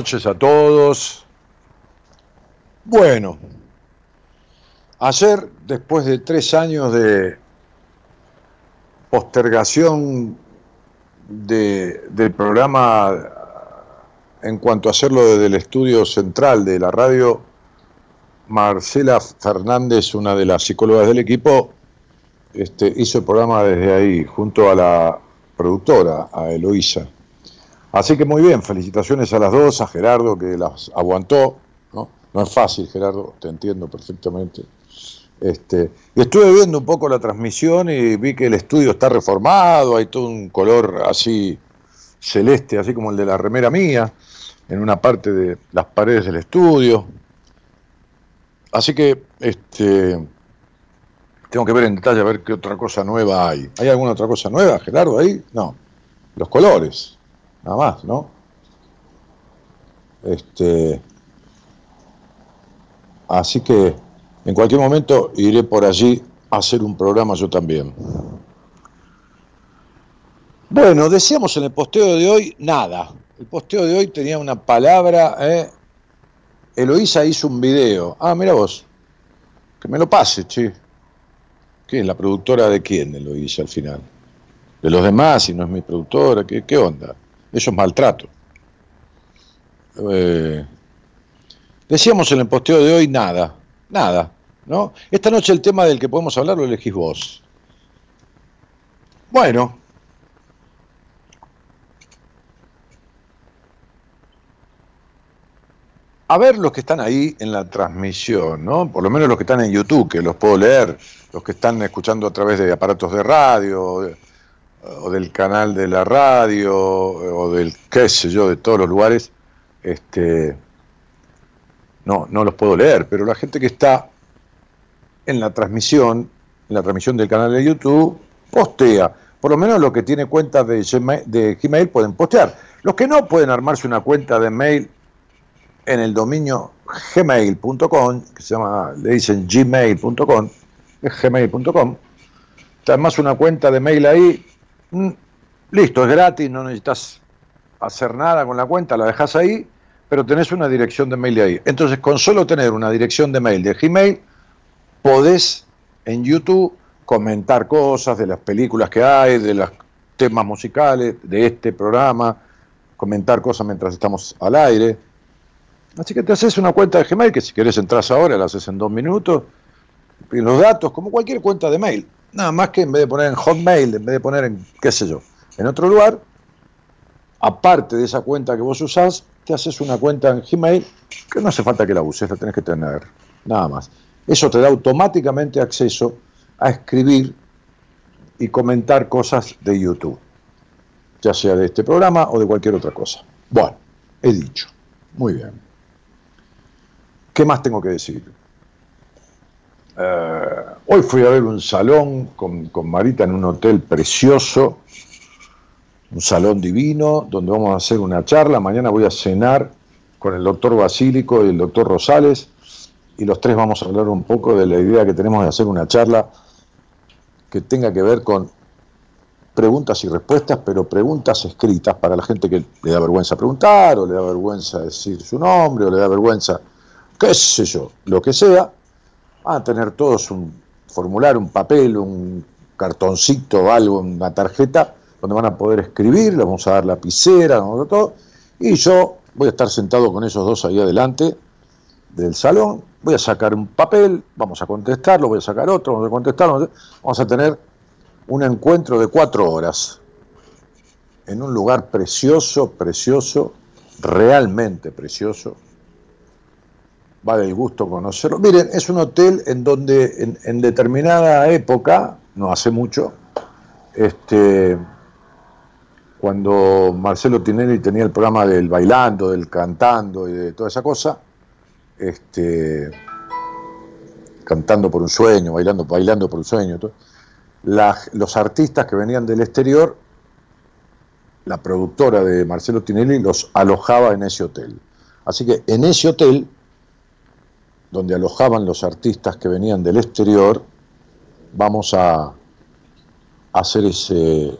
Noches a todos. Bueno, ayer, después de tres años de postergación del programa en cuanto a hacerlo desde el estudio central de la radio, Marcela Fernández, una de las psicólogas del equipo, este, hizo el programa desde ahí, junto a la productora, a Eloísa. Así que muy bien, felicitaciones a las dos, a Gerardo que las aguantó, ¿no? No es fácil, Gerardo, te entiendo perfectamente. Este, y estuve viendo un poco la transmisión y vi que el estudio está reformado, hay todo un color así celeste, así como el de la remera mía, en una parte de las paredes del estudio. Así que este, tengo que ver en detalle a ver qué otra cosa nueva hay. ¿Hay alguna otra cosa nueva, Gerardo, ahí? No. Los colores nada más, ¿no? Este, así que en cualquier momento iré por allí a hacer un programa yo también. Bueno, decíamos en el posteo de hoy nada. El posteo de hoy tenía una palabra, ¿eh? Eloísa hizo un video. Ah, mira vos. Que me lo pase, che. ¿Qué es la productora de quién, Eloísa, al final? De los demás, si no es mi productora, ¿qué, qué onda? Eso es maltrato. Eh, decíamos en el posteo de hoy nada, nada, ¿no? Esta noche el tema del que podemos hablar lo elegís vos. Bueno. A ver los que están ahí en la transmisión, ¿no? Por lo menos los que están en YouTube, que los puedo leer, los que están escuchando a través de aparatos de radio, o del canal de la radio o del qué sé yo, de todos los lugares, este, no, no los puedo leer, pero la gente que está en la transmisión, en la transmisión del canal de YouTube, postea. Por lo menos los que tiene cuenta de Gmail, de Gmail pueden postear. Los que no pueden armarse una cuenta de mail en el dominio gmail.com, que se llama, le dicen gmail.com, es gmail.com, te armas una cuenta de mail ahí, listo, es gratis, no necesitas hacer nada con la cuenta, la dejas ahí, pero tenés una dirección de mail de ahí. Entonces, con solo tener una dirección de mail de Gmail, podés en YouTube comentar cosas de las películas que hay, de los temas musicales, de este programa, comentar cosas mientras estamos al aire. Así que te haces una cuenta de Gmail, que si querés entras ahora, la haces en dos minutos, y los datos, como cualquier cuenta de mail. Nada más que en vez de poner en Hotmail, en vez de poner en, qué sé yo, en otro lugar, aparte de esa cuenta que vos usás, te haces una cuenta en Gmail que no hace falta que la uses, la tenés que tener, nada más. Eso te da automáticamente acceso a escribir y comentar cosas de YouTube, ya sea de este programa o de cualquier otra cosa. Bueno, he dicho. Muy bien. ¿Qué más tengo que decir? Eh, hoy fui a ver un salón con, Marita en un hotel precioso, un salón divino, donde vamos a hacer una charla. Mañana voy a cenar con el doctor Basílico y el doctor Rosales, y los tres vamos a hablar un poco de la idea que tenemos de hacer una charla que tenga que ver con preguntas y respuestas, pero preguntas escritas para la gente que le da vergüenza preguntar, o le da vergüenza decir su nombre, o le da vergüenza, qué sé yo, lo que sea, van a tener todos un formulario, un papel, un cartoncito, algo, una tarjeta, donde van a poder escribir, le vamos a dar lapicera, todo, y yo voy a estar sentado con esos dos ahí adelante del salón, voy a sacar un papel, vamos a contestarlo, voy a sacar otro, vamos a contestarlo, vamos a tener un encuentro de cuatro horas en un lugar precioso, precioso, realmente precioso, vale el gusto conocerlo. Miren, es un hotel en donde en, determinada época, no hace mucho, este, cuando Marcelo Tinelli tenía el programa del bailando, del cantando y de toda esa cosa, este, cantando por un sueño, bailando, bailando por un sueño, los artistas que venían del exterior, la productora de Marcelo Tinelli los alojaba en ese hotel. Así que en ese hotel donde alojaban los artistas que venían del exterior, vamos a hacer ese,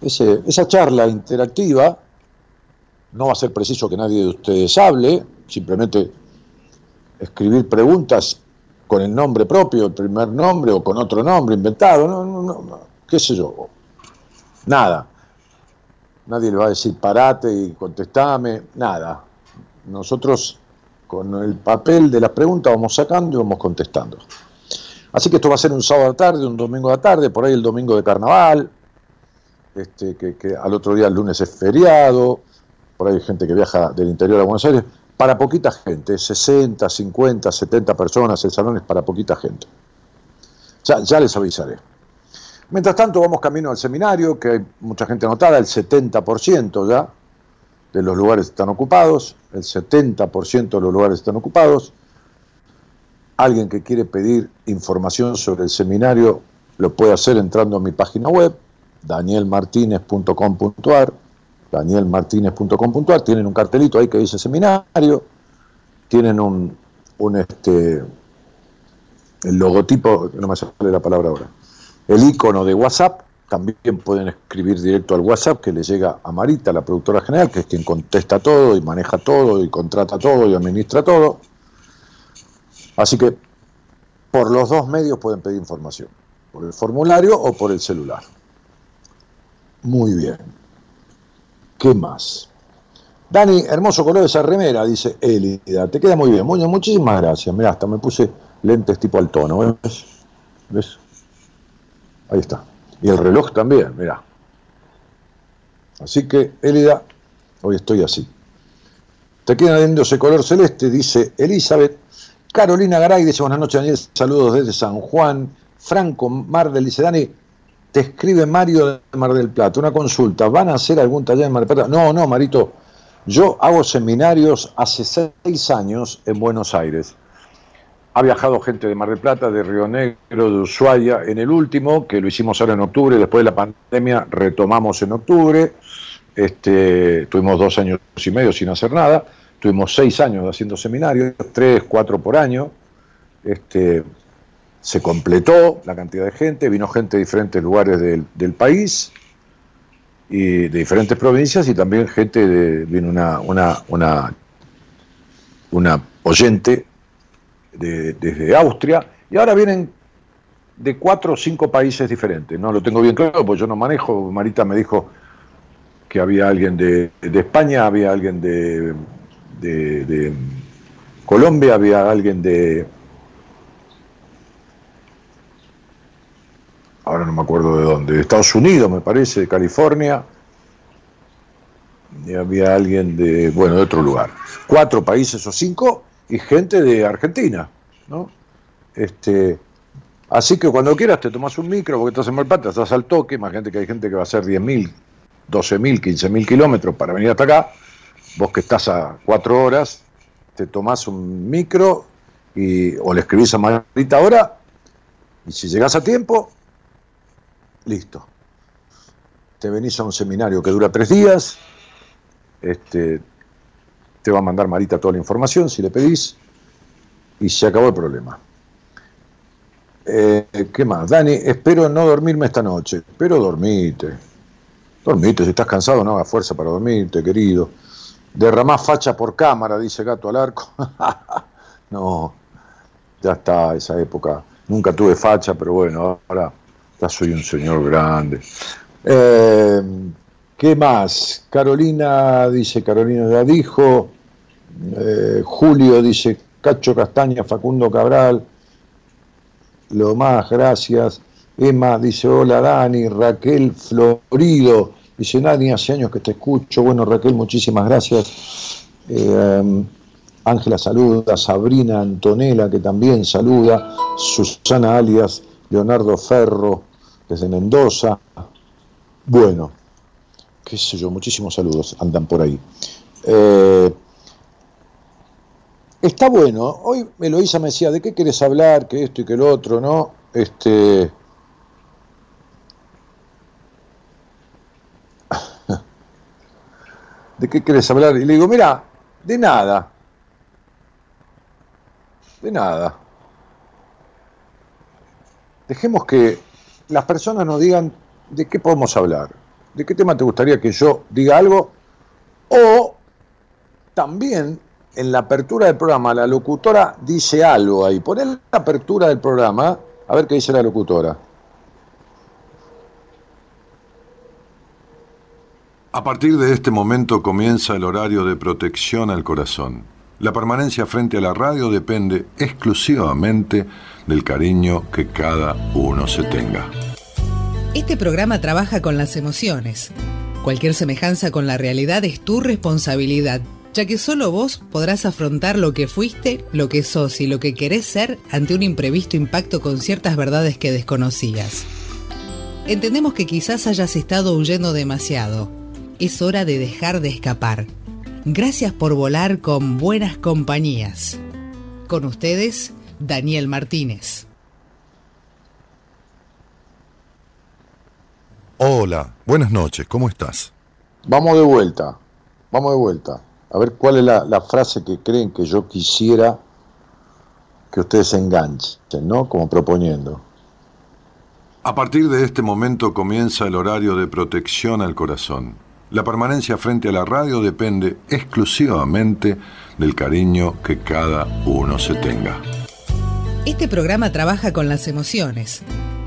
esa charla interactiva no va a ser preciso que nadie de ustedes hable, simplemente escribir preguntas con el nombre propio, el primer nombre o con otro nombre inventado, no, no, no, qué sé yo, nada. Nadie le va a decir parate y contestame, nada. Nosotros con el papel de las preguntas vamos sacando y vamos contestando. Así que esto va a ser un sábado a tarde, un domingo a tarde, por ahí el domingo de carnaval, este, que, al otro día el lunes es feriado, por ahí hay gente que viaja del interior a Buenos Aires, para poquita gente, 60, 50, 70 personas, el salón es para poquita gente. Ya, ya les avisaré. Mientras tanto vamos camino al seminario, que hay mucha gente anotada, el 70% ya de los lugares están ocupados, el 70% de los lugares están ocupados. Alguien que quiere pedir información sobre el seminario lo puede hacer entrando a mi página web, danielmartinez.com.ar, danielmartinez.com.ar, tienen un cartelito ahí que dice seminario, tienen un, un este, el logotipo, no me sale la palabra ahora, el icono de WhatsApp, también pueden escribir directo al WhatsApp que le llega a Marita, la productora general, que es quien contesta todo y maneja todo y contrata todo y administra todo. Así que por los dos medios pueden pedir información, por el formulario o por el celular. Muy bien. ¿Qué más? Dani, hermoso color de esa remera, dice Elida. Te queda muy bien. Muy, muchísimas gracias. Mira, hasta me puse lentes tipo al tono. ¿Ves? ¿Ves? Ahí está. Y el reloj también, mira. Así que, Elida, hoy estoy así. Te queda viendo ese color celeste, dice Elizabeth. Carolina Garay dice buenas noches, Daniel. Saludos desde San Juan. Franco Mardel dice, Dani, te escribe Mario de Mar del Plata. Una consulta, ¿van a hacer algún taller en Mar del Plata? No, no, Marito. Yo hago seminarios hace seis años en Buenos Aires. Ha viajado gente de Mar del Plata, de Río Negro, de Ushuaia, en el último, que lo hicimos ahora en octubre, después de la pandemia retomamos en octubre, este, tuvimos dos años y medio sin hacer nada, tuvimos seis años haciendo seminarios, tres, cuatro por año, este, se completó la cantidad de gente, vino gente de diferentes lugares del, país, y de diferentes provincias y también gente de, vino una, una, una oyente desde Austria, y ahora vienen de cuatro o cinco países diferentes. No lo tengo bien claro, pues yo no manejo. Marita me dijo que había alguien de, España, había alguien de, de, Colombia, había alguien de... Ahora no me acuerdo de dónde, de Estados Unidos me parece, de California, y había alguien de, bueno, de otro lugar. Cuatro países o cinco, y gente de Argentina, ¿no? Este, así que cuando quieras te tomas un micro porque estás en Malpata, estás al toque, imagínate que hay gente que va a hacer 10.000, 12.000, 15.000 kilómetros para venir hasta acá, vos que estás a cuatro horas, te tomás un micro y, o le escribís a Marita ahora, y si llegás a tiempo, listo. Te venís a un seminario que dura tres días, este, te va a mandar Marita toda la información si le pedís y se acabó el problema. Eh, ¿Qué más? Dani, espero no dormirme esta noche, pero dormite. Dormite, si estás cansado no hagas fuerza para dormirte, querido. Derramás facha por cámara, dice Gato al Arco. no, ya está esa época. Nunca tuve facha, pero bueno, ahora ya soy un señor grande. Eh, ¿Qué más? Carolina dice, Carolina ya dijo. Eh, Julio dice, Cacho Castaña, Facundo Cabral. Lo más, gracias. Emma dice, hola Dani. Raquel Florido dice, Dani, hace años que te escucho. Bueno, Raquel, muchísimas gracias. Eh, Ángela saluda, Sabrina Antonella, que también saluda, Susana alias, Leonardo Ferro, desde Mendoza. Bueno, qué sé yo, muchísimos saludos andan por ahí. Eh, está bueno, hoy Eloisa me decía, ¿de qué quieres hablar? Que esto y que lo otro, ¿no? Este. ¿De qué quieres hablar? Y le digo, mira, de nada. De nada. Dejemos que las personas nos digan de qué podemos hablar. ¿De qué tema te gustaría que yo diga algo? O también en la apertura del programa la locutora dice algo ahí. Poné la apertura del programa, a ver qué dice la locutora. A partir de este momento comienza el horario de protección al corazón. La permanencia frente a la radio depende exclusivamente del cariño que cada uno se tenga. Este programa trabaja con las emociones. Cualquier semejanza con la realidad es tu responsabilidad, ya que solo vos podrás afrontar lo que fuiste, lo que sos y lo que querés ser ante un imprevisto impacto con ciertas verdades que desconocías. Entendemos que quizás hayas estado huyendo demasiado es hora de dejar de escapar. Gracias por volar con buenas compañías. Con ustedes, Daniel Martínez. Hola, buenas noches, ¿cómo estás? Vamos de vuelta, vamos de vuelta. A ver cuál es la, frase que creen que yo quisiera que ustedes se enganchen, ¿no? Como proponiendo. A partir de este momento comienza el horario de protección al corazón. La permanencia frente a la radio depende exclusivamente del cariño que cada uno se tenga. Este programa trabaja con las emociones.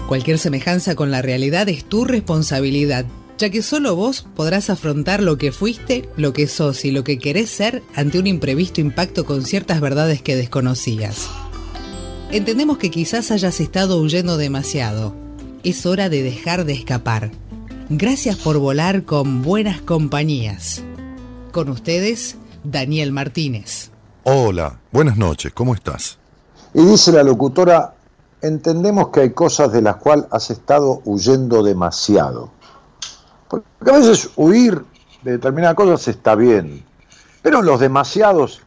Cualquier semejanza con la realidad es tu responsabilidad, ya que solo vos podrás afrontar lo que fuiste, lo que sos y lo que querés ser ante un imprevisto impacto con ciertas verdades que desconocías. Entendemos que quizás hayas estado huyendo demasiado. Es hora de dejar de escapar Gracias por volar con buenas compañías. Con ustedes, Daniel Martínez. Hola, buenas noches, ¿cómo estás? Y dice la locutora, entendemos que hay cosas de las cuales has estado huyendo demasiado. Porque a veces huir de determinadas cosas está bien, pero los demasiados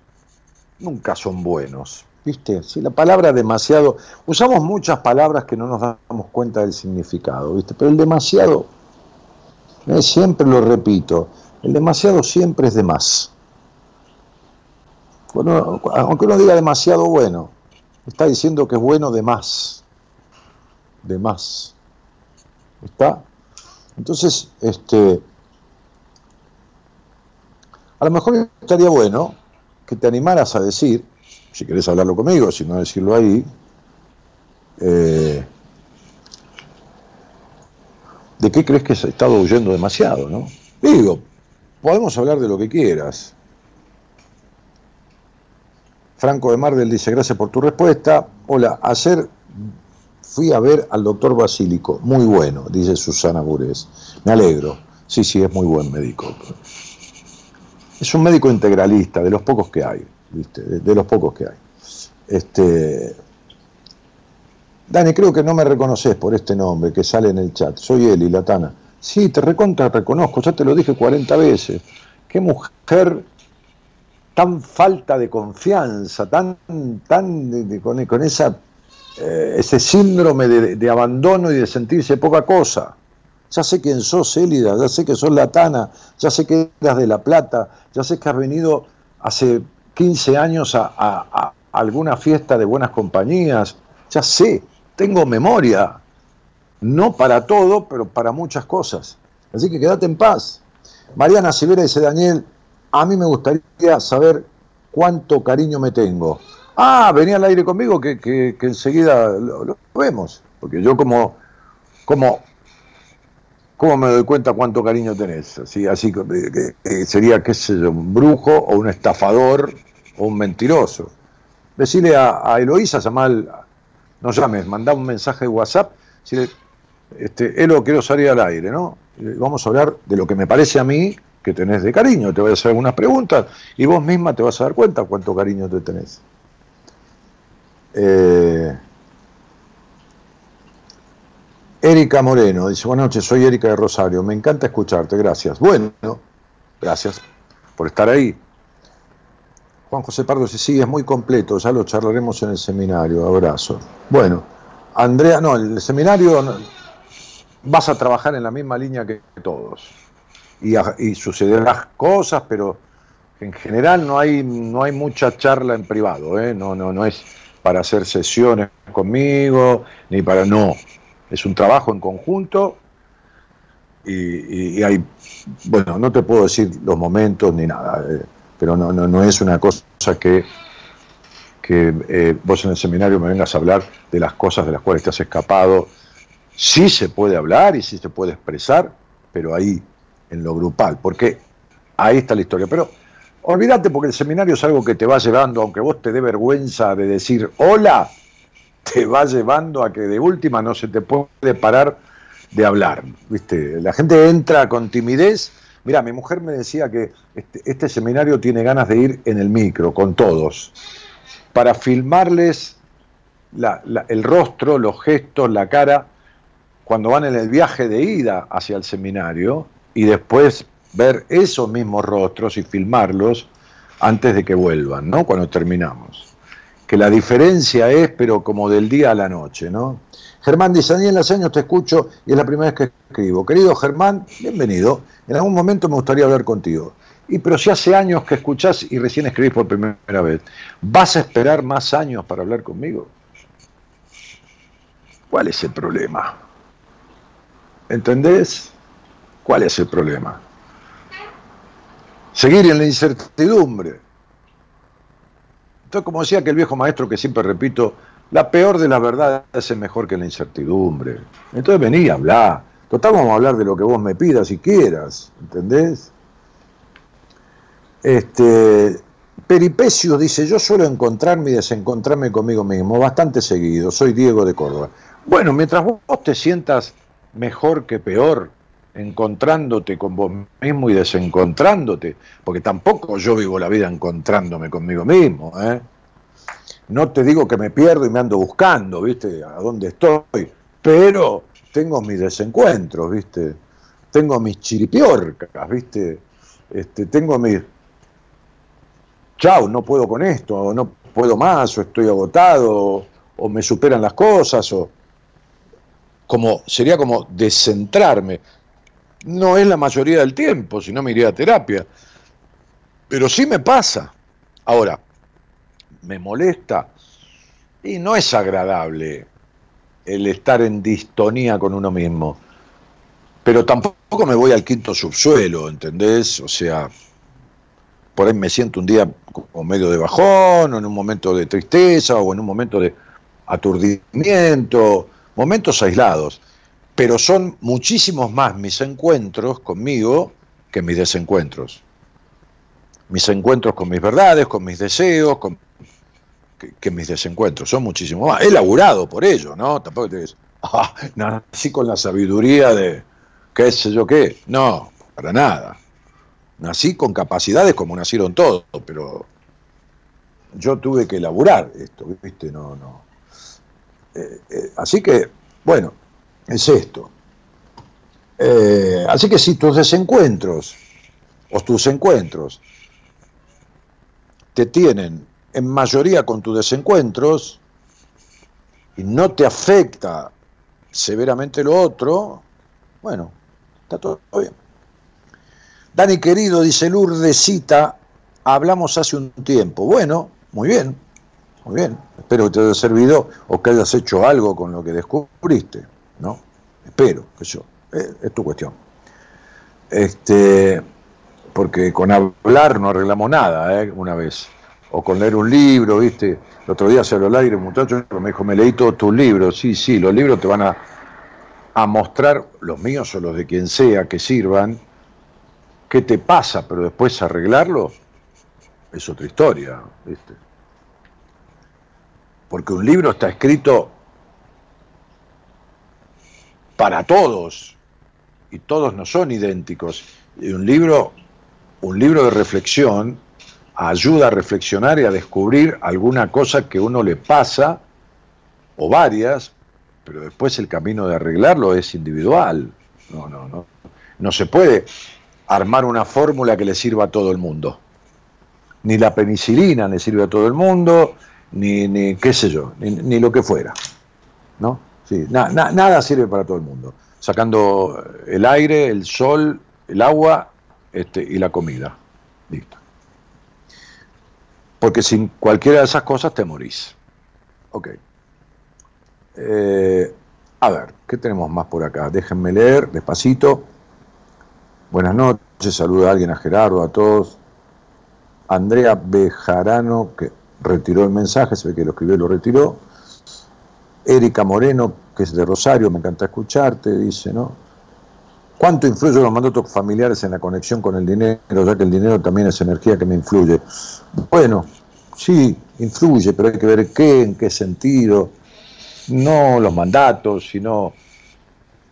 nunca son buenos. ¿Viste? Si la palabra demasiado, usamos muchas palabras que no nos damos cuenta del significado, ¿viste? Pero el demasiado eh, siempre lo repito, el demasiado siempre es de más. aunque uno diga demasiado bueno, está diciendo que es bueno de más. De más. ¿Está? Entonces, este, a lo mejor estaría bueno que te animaras a decir, si querés hablarlo conmigo, si no decirlo ahí, eh, ¿de qué crees que has estado huyendo demasiado? ¿no? Digo, podemos hablar de lo que quieras. Franco de Mardel dice, gracias por tu respuesta. Hola, ayer fui a ver al doctor Basílico, muy bueno, dice Susana Burés. Me alegro. Sí, sí, es muy buen médico. Es un médico integralista, de los pocos que hay, ¿viste? De, los pocos que hay. Este, Dani, creo que no me reconoces por este nombre que sale en el chat. Soy Eli, Latana. Sí, te recontra reconozco, ya te lo dije 40 veces. Qué mujer tan falta de confianza, tan, tan con, esa, eh, ese síndrome de, abandono y de sentirse poca cosa. Ya sé quién sos, Elida, ya sé que sos latana, ya sé que eras de La Plata, ya sé que has venido hace 15 años a alguna fiesta de buenas compañías, ya sé, tengo memoria, no para todo, pero para muchas cosas. Así que quédate en paz. Mariana Silvera dice, Daniel, a mí me gustaría saber cuánto cariño me tengo. Ah, venía al aire conmigo que, enseguida lo, vemos. Porque yo como, como, ¿cómo me doy cuenta cuánto cariño tenés? Así, así que, sería, qué sé yo, un brujo o un estafador o un mentiroso. Decirle a, a Eloísa, Samal, no llames, manda un mensaje de WhatsApp, si este, Elo, quiero salir al aire, ¿no? Vamos a hablar de lo que me parece a mí que tenés de cariño, te voy a hacer algunas preguntas y vos misma te vas a dar cuenta cuánto cariño te tenés. Eh, Erika Moreno dice, buenas noches, soy Erika de Rosario, me encanta escucharte, gracias. Bueno, gracias por estar ahí. Juan José Pardo dice, sí, es muy completo, ya lo charlaremos en el seminario, abrazo. Bueno, Andrea, no, el seminario vas a trabajar en la misma línea que todos. Y, y sucederán cosas, pero en general no hay, no hay mucha charla en privado, ¿eh? no, no, no es para hacer sesiones conmigo, ni para, no, es un trabajo en conjunto y, hay, bueno, no te puedo decir los momentos ni nada. Eh pero no, no, no es una cosa que, que eh, vos en el seminario me vengas a hablar de las cosas de las cuales te has escapado. Sí se puede hablar y sí se puede expresar, pero ahí, en lo grupal, porque ahí está la historia. Pero olvídate porque el seminario es algo que te va llevando, aunque vos te dé vergüenza de decir hola, te va llevando a que de última no se te puede parar de hablar. ¿viste? La gente entra con timidez. Mira, mi mujer me decía que este, este, seminario tiene ganas de ir en el micro, con todos, para filmarles el rostro, los gestos, la cara, cuando van en el viaje de ida hacia el seminario y después ver esos mismos rostros y filmarlos antes de que vuelvan, ¿no? Cuando terminamos que la diferencia es, pero como del día a la noche, ¿no? Germán dice, Daniel años te escucho y es la primera vez que escribo. Querido Germán, bienvenido. En algún momento me gustaría hablar contigo. Y pero si hace años que escuchás y recién escribís por primera vez, ¿vas a esperar más años para hablar conmigo? ¿Cuál es el problema? ¿Entendés? ¿Cuál es el problema? Seguir en la incertidumbre entonces, como decía que el viejo maestro que siempre repito, la peor de las verdades es mejor que la incertidumbre. Entonces vení, hablar. Total, vamos a hablar de lo que vos me pidas y quieras, ¿entendés? Este, Peripecio dice, yo suelo encontrarme y desencontrarme conmigo mismo bastante seguido, soy Diego de Córdoba. Bueno, mientras vos te sientas mejor que peor, encontrándote con vos mismo y desencontrándote, porque tampoco yo vivo la vida encontrándome conmigo mismo. ¿eh? No te digo que me pierdo y me ando buscando, ¿viste? A dónde estoy, pero tengo mis desencuentros, ¿viste? Tengo mis chiripiorcas, ¿viste? Este, tengo mis... Chau, no puedo con esto, o no puedo más, o estoy agotado, o me superan las cosas, o como sería como descentrarme. No es la mayoría del tiempo, si no me iría a terapia. Pero sí me pasa. Ahora, me molesta y no es agradable el estar en distonía con uno mismo. Pero tampoco me voy al quinto subsuelo, ¿entendés? O sea, por ahí me siento un día como medio de bajón, o en un momento de tristeza, o en un momento de aturdimiento, momentos aislados pero son muchísimos más mis encuentros conmigo que mis desencuentros. Mis encuentros con mis verdades, con mis deseos, con, que, mis desencuentros, son muchísimos más. He laburado por ello, ¿no? Tampoco te dices, ah, nací con la sabiduría de qué sé yo qué. No, para nada. Nací con capacidades como nacieron todos, pero yo tuve que elaborar esto, ¿viste? No, no. Eh, eh, así que, bueno, es esto. Eh, así que si tus desencuentros o tus encuentros te tienen en mayoría con tus desencuentros y no te afecta severamente lo otro, bueno, está todo bien. Dani querido, dice Lourdesita, hablamos hace un tiempo. Bueno, muy bien, muy bien. Espero que te haya servido o que hayas hecho algo con lo que descubriste. Espero, que yo, eh, es, tu cuestión. Este, porque con hablar no arreglamos nada, ¿eh? Una vez. O con leer un libro, ¿viste? El otro día se habló al aire, un muchacho me dijo, me leí todos tus libros. Sí, sí, los libros te van a, a mostrar, los míos o los de quien sea, que sirvan, qué te pasa, pero después arreglarlo es otra historia, ¿viste? Porque un libro está escrito para todos, y todos no son idénticos. Y un libro, un libro de reflexión ayuda a reflexionar y a descubrir alguna cosa que uno le pasa, o varias, pero después el camino de arreglarlo es individual. No, no, no. No se puede armar una fórmula que le sirva a todo el mundo. Ni la penicilina le sirve a todo el mundo, ni, ni qué sé yo, ni, ni lo que fuera. ¿No? Sí, nada sirve para todo el mundo, sacando el aire, el sol, el agua este, y la comida. Listo. Porque sin cualquiera de esas cosas te morís. Ok. Eh, a ver, ¿qué tenemos más por acá? Déjenme leer despacito. Buenas noches, saluda a alguien, a Gerardo, a todos. Andrea Bejarano, que retiró el mensaje, se ve que lo escribió y lo retiró. Erika Moreno, que es de Rosario, me encanta escucharte, dice, ¿no? ¿Cuánto influyen los mandatos familiares en la conexión con el dinero, ya que el dinero también es energía que me influye? Bueno, sí, influye, pero hay que ver qué, en qué sentido. No los mandatos, sino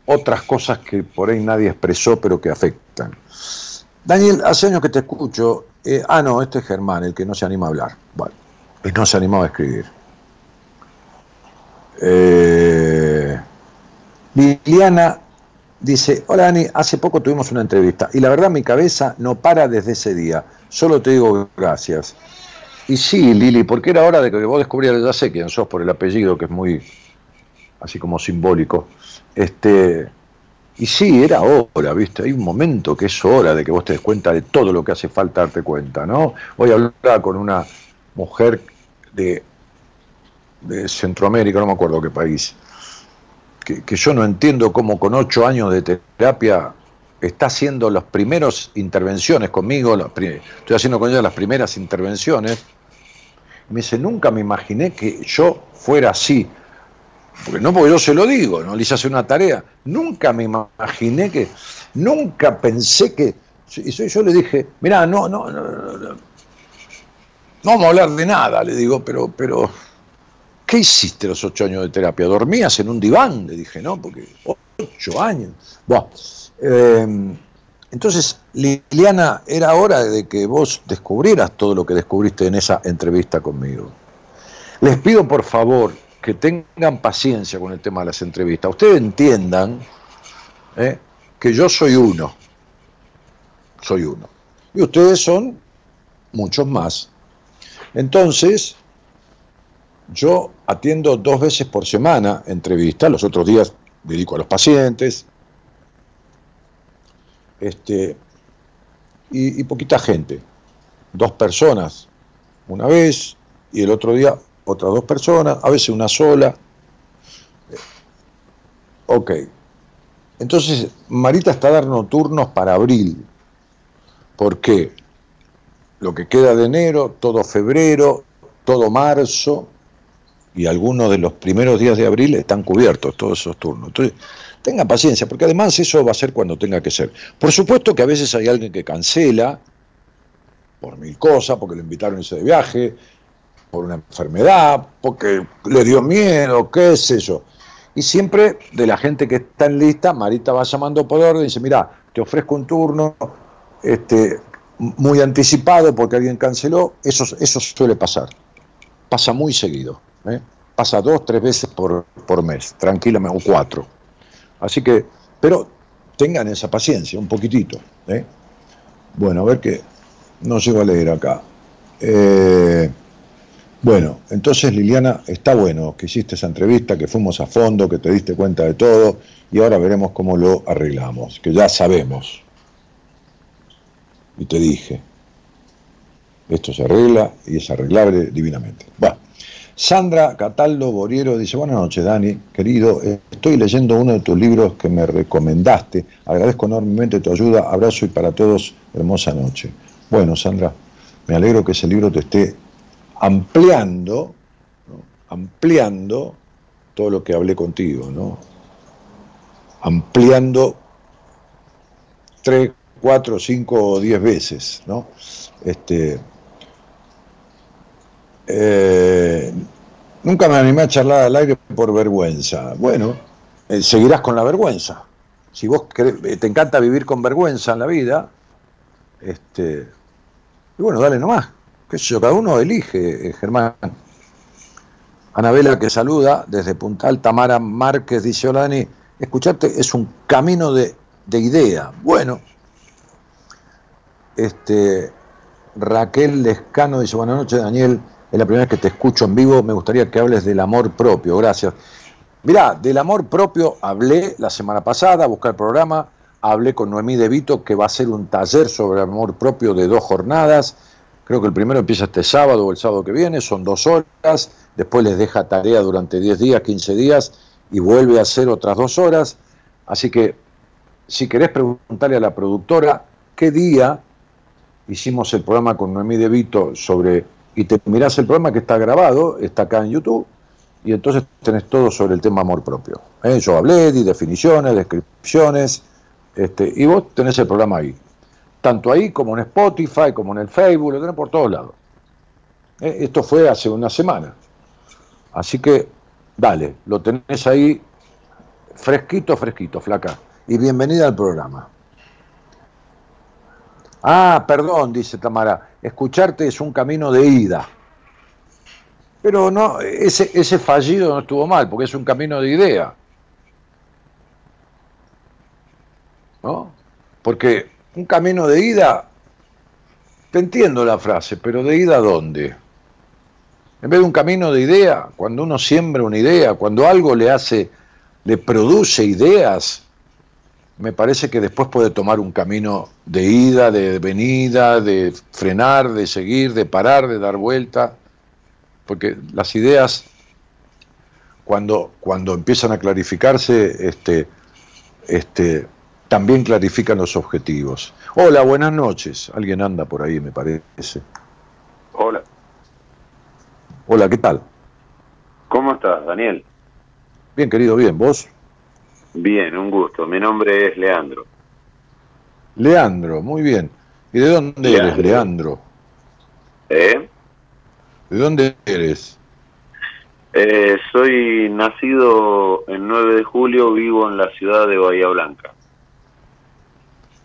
otras cosas que por ahí nadie expresó, pero que afectan. Daniel, hace años que te escucho. Eh, ah, no, este es Germán, el que no se anima a hablar. Bueno, el no se animaba a escribir. Eh, Liliana dice, hola Dani, hace poco tuvimos una entrevista y la verdad mi cabeza no para desde ese día, solo te digo gracias. Y sí, Lili, porque era hora de que vos descubrieras, ya sé quién sos por el apellido, que es muy así como simbólico. Este, y sí, era hora, ¿viste? Hay un momento que es hora de que vos te des cuenta de todo lo que hace falta darte cuenta, ¿no? Voy a hablar con una mujer de, de Centroamérica, no me acuerdo qué país, que, yo no entiendo cómo con ocho años de terapia está haciendo las primeras intervenciones conmigo, estoy haciendo con ella las primeras intervenciones, me dice, nunca me imaginé que yo fuera así, porque no porque yo se lo digo, no le hice hacer una tarea, nunca me imaginé que, nunca pensé que, y yo le dije, mirá, no, no, no, no, no vamos a hablar de nada, le digo, pero, pero ¿Qué hiciste los ocho años de terapia? ¿Dormías en un diván? Le dije, no, porque ocho años. Bueno, em, entonces, Liliana, era hora de que vos descubrieras todo lo que descubriste en esa entrevista conmigo. Les pido por favor que tengan paciencia con el tema de las entrevistas. Ustedes entiendan eh, que yo soy uno. Soy uno. Y ustedes son muchos más. Entonces, yo atiendo dos veces por semana entrevistas, los otros días dedico a los pacientes, este, y, poquita gente, dos personas una vez y el otro día otras dos personas, a veces una sola. Ok. Entonces, Marita está dando turnos para abril. ¿Por qué? Lo que queda de enero, todo febrero, todo marzo, y algunos de los primeros días de abril están cubiertos todos esos turnos. Entonces, tengan paciencia, porque además eso va a ser cuando tenga que ser. Por supuesto que a veces hay alguien que cancela por mil cosas, porque le invitaron a irse de viaje, por una enfermedad, porque le dio miedo, qué sé yo. Y siempre de la gente que está en lista, Marita va llamando por orden y dice, mira, te ofrezco un turno este, muy anticipado porque alguien canceló, eso, eso suele pasar, pasa muy seguido. ¿Eh? pasa dos, tres veces por, por mes, tranquilamente, o cuatro. Así que, pero tengan esa paciencia, un poquitito. ¿eh? Bueno, a ver que no llego a leer acá. Eh, bueno, entonces Liliana, está bueno que hiciste esa entrevista, que fuimos a fondo, que te diste cuenta de todo y ahora veremos cómo lo arreglamos, que ya sabemos. Y te dije, esto se arregla y es arreglable divinamente. Bueno. Sandra Cataldo Boriero dice, buenas noches Dani, querido, estoy leyendo uno de tus libros que me recomendaste, agradezco enormemente tu ayuda, abrazo y para todos, hermosa noche. Bueno, Sandra, me alegro que ese libro te esté ampliando, ampliando todo lo que hablé contigo, ¿no? Ampliando tres, cuatro, cinco o diez veces, ¿no? Este, eh, nunca me animé a charlar al aire por vergüenza. Bueno, eh, seguirás con la vergüenza. Si vos eh, te encanta vivir con vergüenza en la vida, este, y bueno, dale nomás. Sé yo, cada uno elige, Germán. Anabela que saluda desde Puntal, Tamara Márquez dice, hola Dani, escucharte es un camino de, de idea. Bueno, este, Raquel Lescano dice, buenas noches Daniel, es la primera vez que te escucho en vivo, me gustaría que hables del amor propio, gracias. Mirá, del amor propio hablé la semana pasada, buscar el programa, hablé con Noemí De Vito que va a hacer un taller sobre amor propio de dos jornadas, creo que el primero empieza este sábado o el sábado que viene, son dos horas, después les deja tarea durante 10 días, 15 días y vuelve a hacer otras dos horas, así que si querés preguntarle a la productora qué día hicimos el programa con Noemí De Vito sobre, y te mirás el programa que está grabado, está acá en YouTube, y entonces tenés todo sobre el tema amor propio. ¿eh? Yo hablé, di definiciones, descripciones, este, y vos tenés el programa ahí. Tanto ahí como en Spotify, como en el Facebook, lo tenés por todos lados. ¿Eh? Esto fue hace una semana. Así que, dale, lo tenés ahí fresquito, fresquito, flaca. Y bienvenida al programa. Ah, perdón, dice Tamara, escucharte es un camino de ida. Pero no, ese, ese fallido no estuvo mal, porque es un camino de idea. ¿No? Porque un camino de ida, te entiendo la frase, pero de ida dónde? En vez de un camino de idea, cuando uno siembra una idea, cuando algo le hace, le produce ideas, me parece que después puede tomar un camino de ida, de venida, de frenar, de seguir, de parar, de dar vuelta, porque las ideas, cuando, cuando empiezan a clarificarse, este, este, también clarifican los objetivos. Hola, buenas noches. Alguien anda por ahí, me parece. Hola. Hola, ¿qué tal? ¿Cómo estás, Daniel? Bien, querido, bien. ¿Vos? Bien, un gusto. Mi nombre es Leandro. Leandro, muy bien. ¿Y de dónde eres, Leandro? ¿Eh? ¿De dónde eres? Eh, soy nacido el 9 de julio, vivo en la ciudad de Bahía Blanca.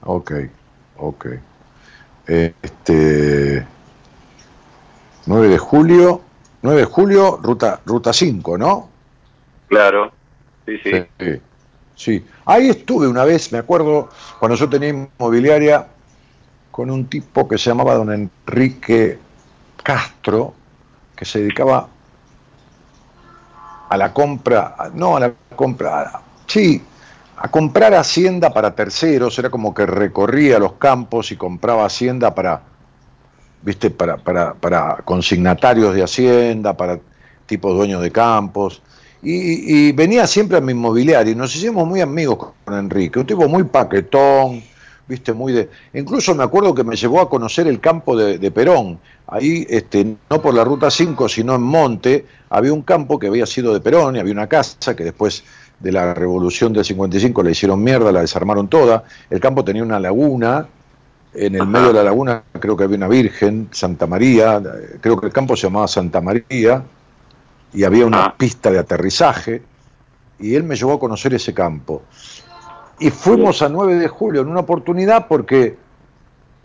Ok, ok. Este 9 de julio, 9 de julio, ruta ruta 5, ¿no? Claro. Sí, sí. sí. Sí, ahí estuve una vez, me acuerdo, cuando yo tenía inmobiliaria con un tipo que se llamaba don Enrique Castro, que se dedicaba a la compra, no a la compra, sí, a comprar hacienda para terceros, era como que recorría los campos y compraba hacienda para, viste, para, para, para consignatarios de hacienda, para tipos dueños de campos y, venía siempre a mi inmobiliario y nos hicimos muy amigos con Enrique, un tipo muy paquetón, viste, muy de... Incluso me acuerdo que me llevó a conocer el campo de, Perón, ahí, este, no por la Ruta 5, sino en Monte, había un campo que había sido de Perón y había una casa que después de la revolución del 55 la hicieron mierda, la desarmaron toda, el campo tenía una laguna, en el medio de la laguna creo que había una virgen, Santa María, creo que el campo se llamaba Santa María, y había una ah. pista de aterrizaje, y él me llevó a conocer ese campo. Y fuimos a 9 de julio en una oportunidad porque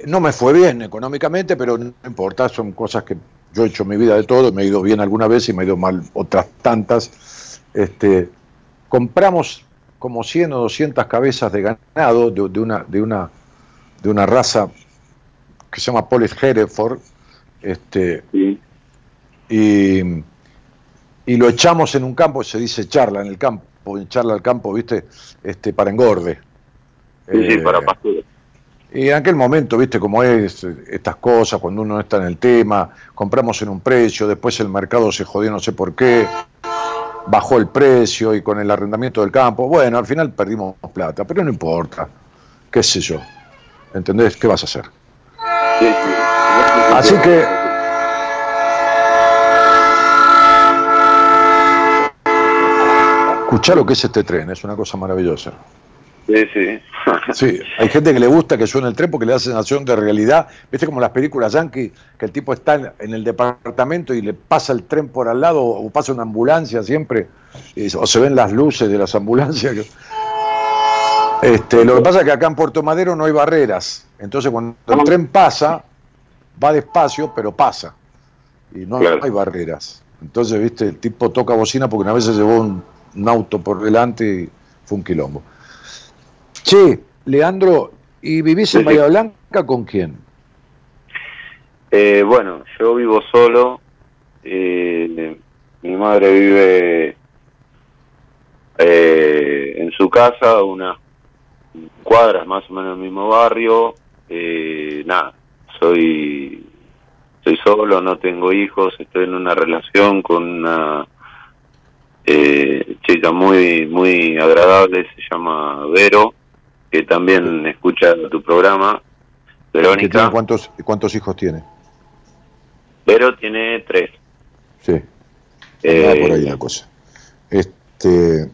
no me fue bien económicamente, pero no importa, son cosas que yo he hecho en mi vida de todo, me he ido bien alguna vez y me he ido mal otras tantas. Este, compramos como 100 o 200 cabezas de ganado de, una, de, una, de una raza que se llama Polis Hereford, este, y y lo echamos en un campo, se dice charla en el campo, charla al campo, ¿viste? Este, para engorde. Sí, sí, para eh, pastura. Y en aquel momento, viste cómo es estas cosas, cuando uno está en el tema, compramos en un precio, después el mercado se jodió no sé por qué, bajó el precio y con el arrendamiento del campo, bueno, al final perdimos plata, pero no importa, qué sé yo, ¿entendés? ¿Qué vas a hacer? Sí, sí. Así que escuchar lo que es este tren, es una cosa maravillosa. Sí, sí. sí, hay gente que le gusta que suene el tren porque le da sensación de realidad. ¿Viste como las películas yankee, que el tipo está en el departamento y le pasa el tren por al lado o pasa una ambulancia siempre, o se ven las luces de las ambulancias? Este, lo que pasa es que acá en Puerto Madero no hay barreras, entonces cuando el tren pasa, va despacio, pero pasa, y no hay barreras. Entonces, viste, el tipo toca bocina porque una vez se llevó un un auto por delante y fue un quilombo. Che, Leandro, ¿y vivís en Bahía Blanca con quién? Eh, bueno, yo vivo solo. Eh, mi madre vive eh, en su casa, unas cuadras más o menos en el mismo barrio. nada, soy soy solo, no tengo hijos, estoy en una relación con una eh, chica muy muy agradable, se llama Vero, que también escucha tu programa. Verónica. ¿Cuántos, ¿Cuántos hijos tiene? Vero tiene tres. Sí. Eh, por ahí la cosa. Este,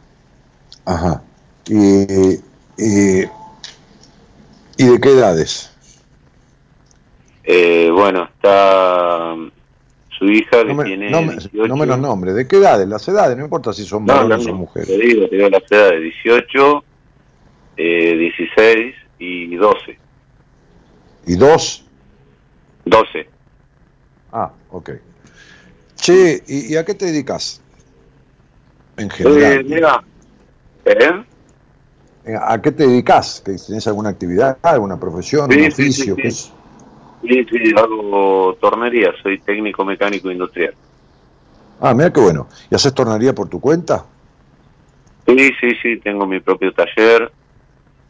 ajá. Y, y, de qué edades? Eh, bueno, está su hija que tiene. No, no, me los nombres. ¿De qué edades? Las edades, no importa si son varones o mujeres. Te digo, te digo las edades: 18, eh, 16 y 12. ¿Y dos? 12. Ah, ok. Che, ¿y, a qué te dedicas? En general. Eh, mira, ¿eh? ¿A qué te dedicas? ¿Tienes alguna actividad, alguna profesión, un oficio? Sí, sí, sí. sí, hago tornería, soy técnico mecánico industrial. Ah, mira qué bueno. ¿Y haces tornería por tu cuenta? Sí, sí, sí, tengo mi propio taller.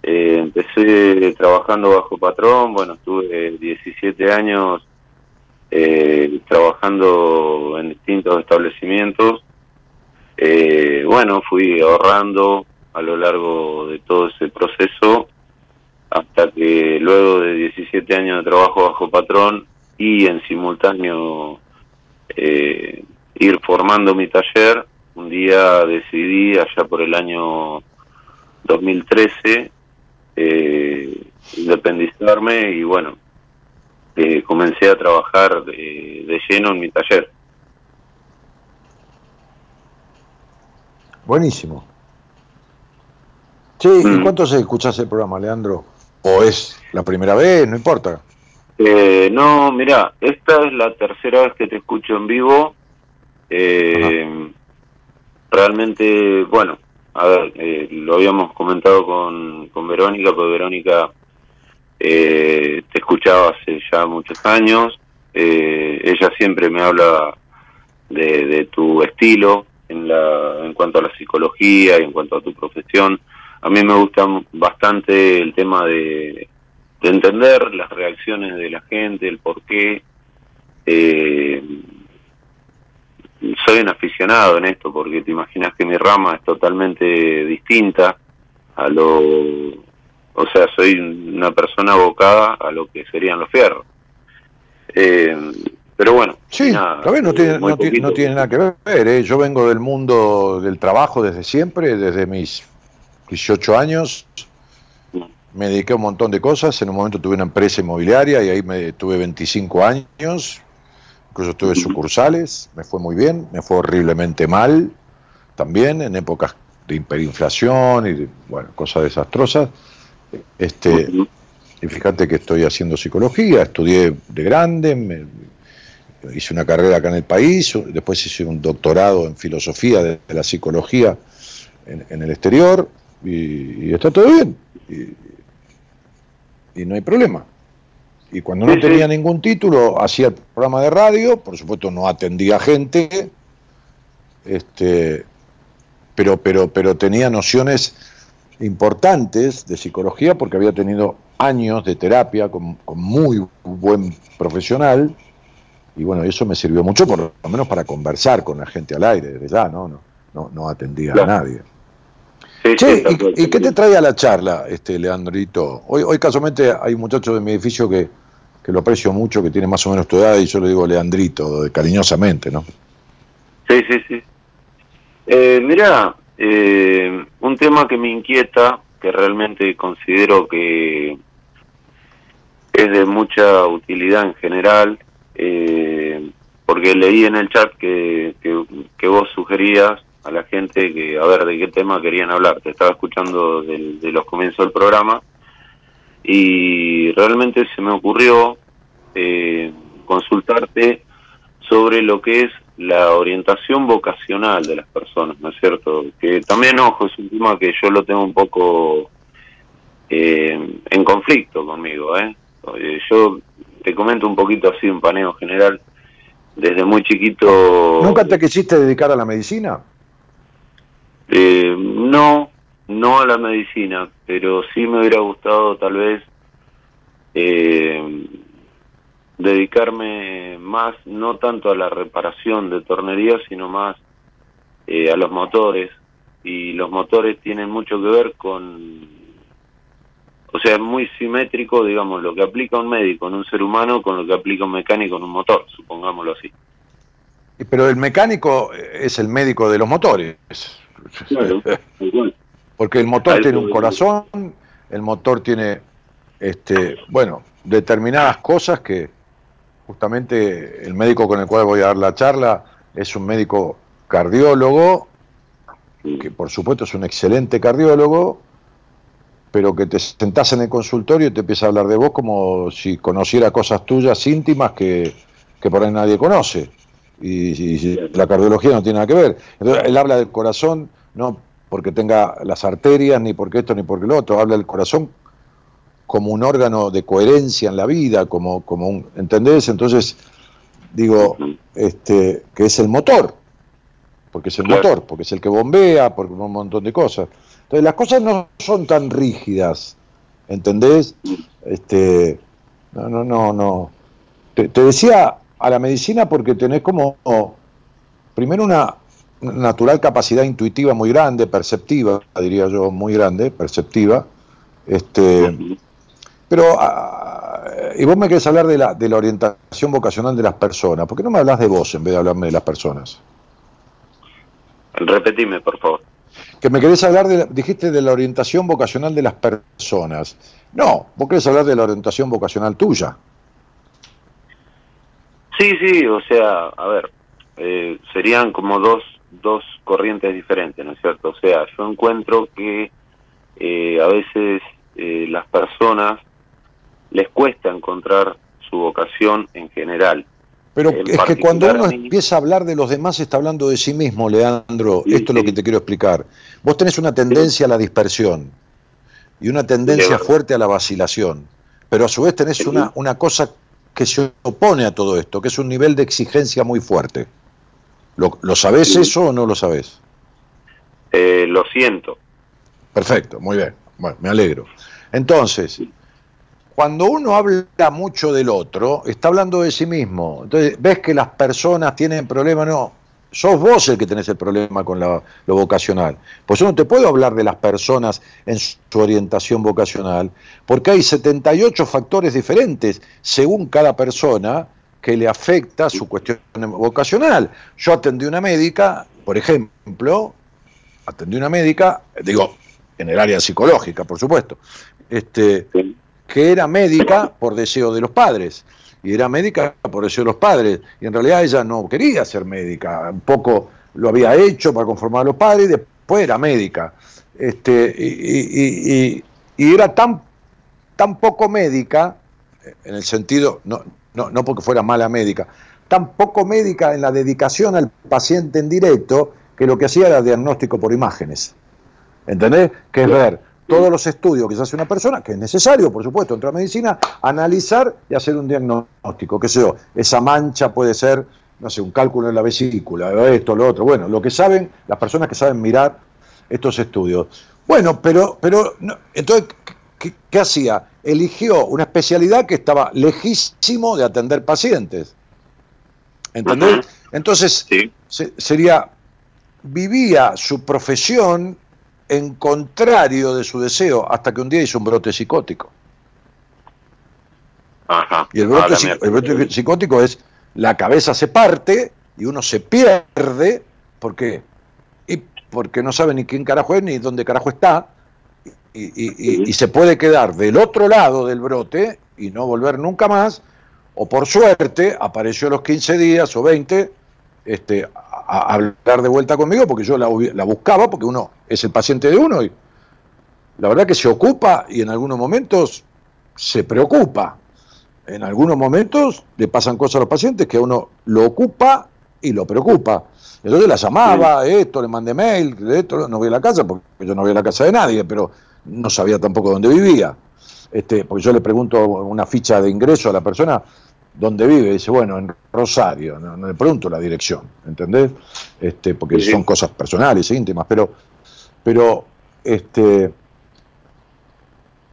Eh, empecé trabajando bajo patrón, bueno, estuve 17 años eh, trabajando en distintos establecimientos. Eh, bueno, fui ahorrando a lo largo de todo ese proceso hasta que luego de 17 años de trabajo bajo patrón y en simultáneo eh, ir formando mi taller, un día decidí allá por el año 2013 eh, independizarme y bueno, eh, comencé a trabajar de, lleno en mi taller. Buenísimo. Sí, ¿y mm. cuánto se escuchas el programa, Leandro? ¿O es la primera vez? No importa. Eh, no, mira, esta es la tercera vez que te escucho en vivo. Eh, realmente, bueno, a ver, eh, lo habíamos comentado con, con Verónica, porque Verónica eh, te escuchaba hace ya muchos años. Eh, ella siempre me habla de, tu estilo en, la, en cuanto a la psicología y en cuanto a tu profesión. A mí me gusta bastante el tema de, de entender las reacciones de la gente, el por qué. Eh, soy un aficionado en esto porque te imaginas que mi rama es totalmente distinta a lo o sea soy una persona abocada a lo que serían los fierros eh, pero bueno sí nada, no tiene, no, tiene, nada que ver ¿eh? yo vengo del mundo del trabajo desde siempre desde mis 18 años me dediqué a un montón de cosas. En un momento tuve una empresa inmobiliaria y ahí me tuve 25 años. Incluso tuve sucursales, me fue muy bien, me fue horriblemente mal también en épocas de hiperinflación y bueno, cosas desastrosas. Este, y fíjate que estoy haciendo psicología, estudié de grande, hice una carrera acá en el país, después hice un doctorado en filosofía de, la psicología en, el exterior y, está todo bien. y no hay problema. Y cuando no tenía ningún título, hacía el programa de radio, por supuesto no atendía gente, este, pero, pero, pero tenía nociones importantes de psicología porque había tenido años de terapia con, muy buen profesional y bueno, eso me sirvió mucho por lo menos para conversar con la gente al aire, desde ya, ¿no? No, no, atendía a nadie. ¿Y, qué te trae a la charla, este Leandrito? Hoy, hoy casualmente hay un muchacho de mi edificio que, que lo aprecio mucho, que tiene más o menos tu edad, y yo le digo Leandrito, cariñosamente, ¿no? Sí, sí, sí. Eh, mira, eh, un tema que me inquieta, que realmente considero que es de mucha utilidad en general, eh, porque leí en el chat que, que, vos sugerías a la gente que, a ver, de qué tema querían hablar. Te estaba escuchando de los comienzos del programa y realmente se me ocurrió eh, consultarte sobre lo que es la orientación vocacional de las personas, ¿no es cierto? Que también, ojo, es un tema que yo lo tengo un poco eh, en conflicto conmigo, ¿eh? ¿eh? Yo te comento un poquito así, un paneo general. Desde muy chiquito... ¿Nunca te quisiste dedicar a la medicina? Eh, no, no a la medicina, pero sí me hubiera gustado tal vez eh, dedicarme más, no tanto a la reparación de tornería, sino más eh, a los motores. Y los motores tienen mucho que ver con, O sea, es muy simétrico, digamos, lo que aplica un médico en un ser humano con lo que aplica un mecánico en un motor, supongámoslo así. Pero el mecánico es el médico de los motores. Porque el motor tiene un corazón, el motor tiene, este, bueno, determinadas cosas que justamente el médico con el cual voy a dar la charla es un médico cardiólogo, que por supuesto es un excelente cardiólogo, pero que te sentás en el consultorio y te empieza a hablar de vos como si conociera cosas tuyas íntimas que, por ahí nadie conoce. Y, la cardiología no tiene nada que ver. Entonces, él habla del corazón, no porque tenga las arterias, ni porque esto, ni porque lo otro, habla del corazón como un órgano de coherencia en la vida, como, como un, ¿entendés? Entonces, digo, este, que es el motor, porque es el motor, porque es el que bombea, porque un montón de cosas. Entonces las cosas no son tan rígidas, ¿entendés? Este, no, no, no, no. Te, decía a la medicina porque tenés como, primero una, natural capacidad intuitiva muy grande, perceptiva, diría yo, muy grande, perceptiva. Este, pero, ah, y vos me querés hablar de la, de la orientación vocacional de las personas. ¿Por qué no me hablas de vos en vez de hablarme de las personas? Repetime, por favor que me querés hablar, de, dijiste, de la orientación vocacional de las personas. No, vos querés hablar de la orientación vocacional tuya. Sí, sí, o sea, a ver, eh, serían como dos, dos corrientes diferentes, ¿no es cierto? O sea, yo encuentro que eh, a veces eh, las personas les cuesta encontrar su vocación en general. Pero es que cuando uno empieza a hablar de los demás está hablando de sí mismo, Leandro. Esto es lo que te quiero explicar. Vos tenés una tendencia a la dispersión y una tendencia fuerte a la vacilación, pero a su vez tenés una, una cosa que se opone a todo esto, que es un nivel de exigencia muy fuerte. ¿Lo, lo sabés eso o no lo sabés? Eh, lo siento. Perfecto, muy bien. Bueno, me alegro. Entonces, cuando uno habla mucho del otro, está hablando de sí mismo. Entonces, ves que las personas tienen problemas, no, sos vos el que tenés el problema con lo vocacional. Pues yo no te puedo hablar de las personas en su orientación vocacional, porque hay 78 factores diferentes según cada persona que le afecta su cuestión vocacional. Yo atendí una médica, por ejemplo, atendí una médica, digo, en el área psicológica, por supuesto, este, que era médica por deseo de los padres. Y era médica por deseo de los padres. Y en realidad ella no quería ser médica. Un poco lo había hecho para conformar a los padres y después era médica. Este, y, era tan, tan poco médica, en el sentido, no, no, no porque fuera mala médica, tan poco médica en la dedicación al paciente en directo, que lo que hacía era diagnóstico por imágenes. ¿Entendés? Que es ver todos los estudios que se hace una persona, que es necesario, por supuesto, en la medicina, analizar y hacer un diagnóstico, qué sé yo, esa mancha puede ser, no sé, un cálculo en la vesícula, esto, lo otro, bueno, lo que saben, las personas que saben mirar estos estudios. Bueno, pero, pero entonces, ¿qué, hacía? Eligió una especialidad que estaba lejísimo de atender pacientes. ¿Entendés? Entonces, sería, vivía su profesión en contrario de su deseo, hasta que un día hizo un brote psicótico. Y el brote, psicótico es la cabeza se parte y uno se pierde porque, y porque no sabe ni quién carajo es ni dónde carajo está y, y, se puede quedar del otro lado del brote y no volver nunca más o por suerte apareció a los 15 días o 20 este, a, hablar de vuelta conmigo porque yo la, buscaba, porque uno es el paciente de uno y la verdad que se ocupa y en algunos momentos se preocupa. En algunos momentos le pasan cosas a los pacientes que uno lo ocupa y lo preocupa. Entonces la llamaba, esto, le mandé mail, esto, no voy a la casa, porque yo no voy a la casa de nadie, pero no sabía tampoco dónde vivía. Este, porque yo le pregunto una ficha de ingreso a la persona, ¿Dónde vive? Dice, bueno, en Rosario, no, le pregunto la dirección, ¿entendés? Este, porque son cosas personales, íntimas, pero, pero este,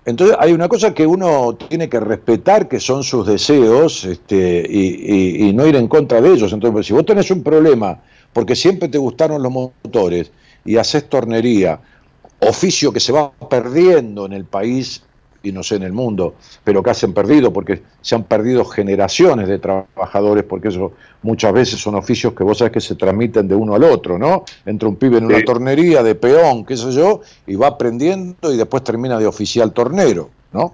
entonces hay una cosa que uno tiene que respetar, que son sus deseos, este, y, no ir en contra de ellos. Entonces, si vos tenés un problema, porque siempre te gustaron los motores, y haces tornería, oficio que se va perdiendo en el país y no sé en el mundo, pero que han perdido, porque se han perdido generaciones de trabajadores, porque eso muchas veces son oficios que vos sabés que se transmiten de uno al otro, ¿no? Entra un pibe en una tornería de peón, qué sé yo, y va aprendiendo y después termina de oficial tornero, ¿no?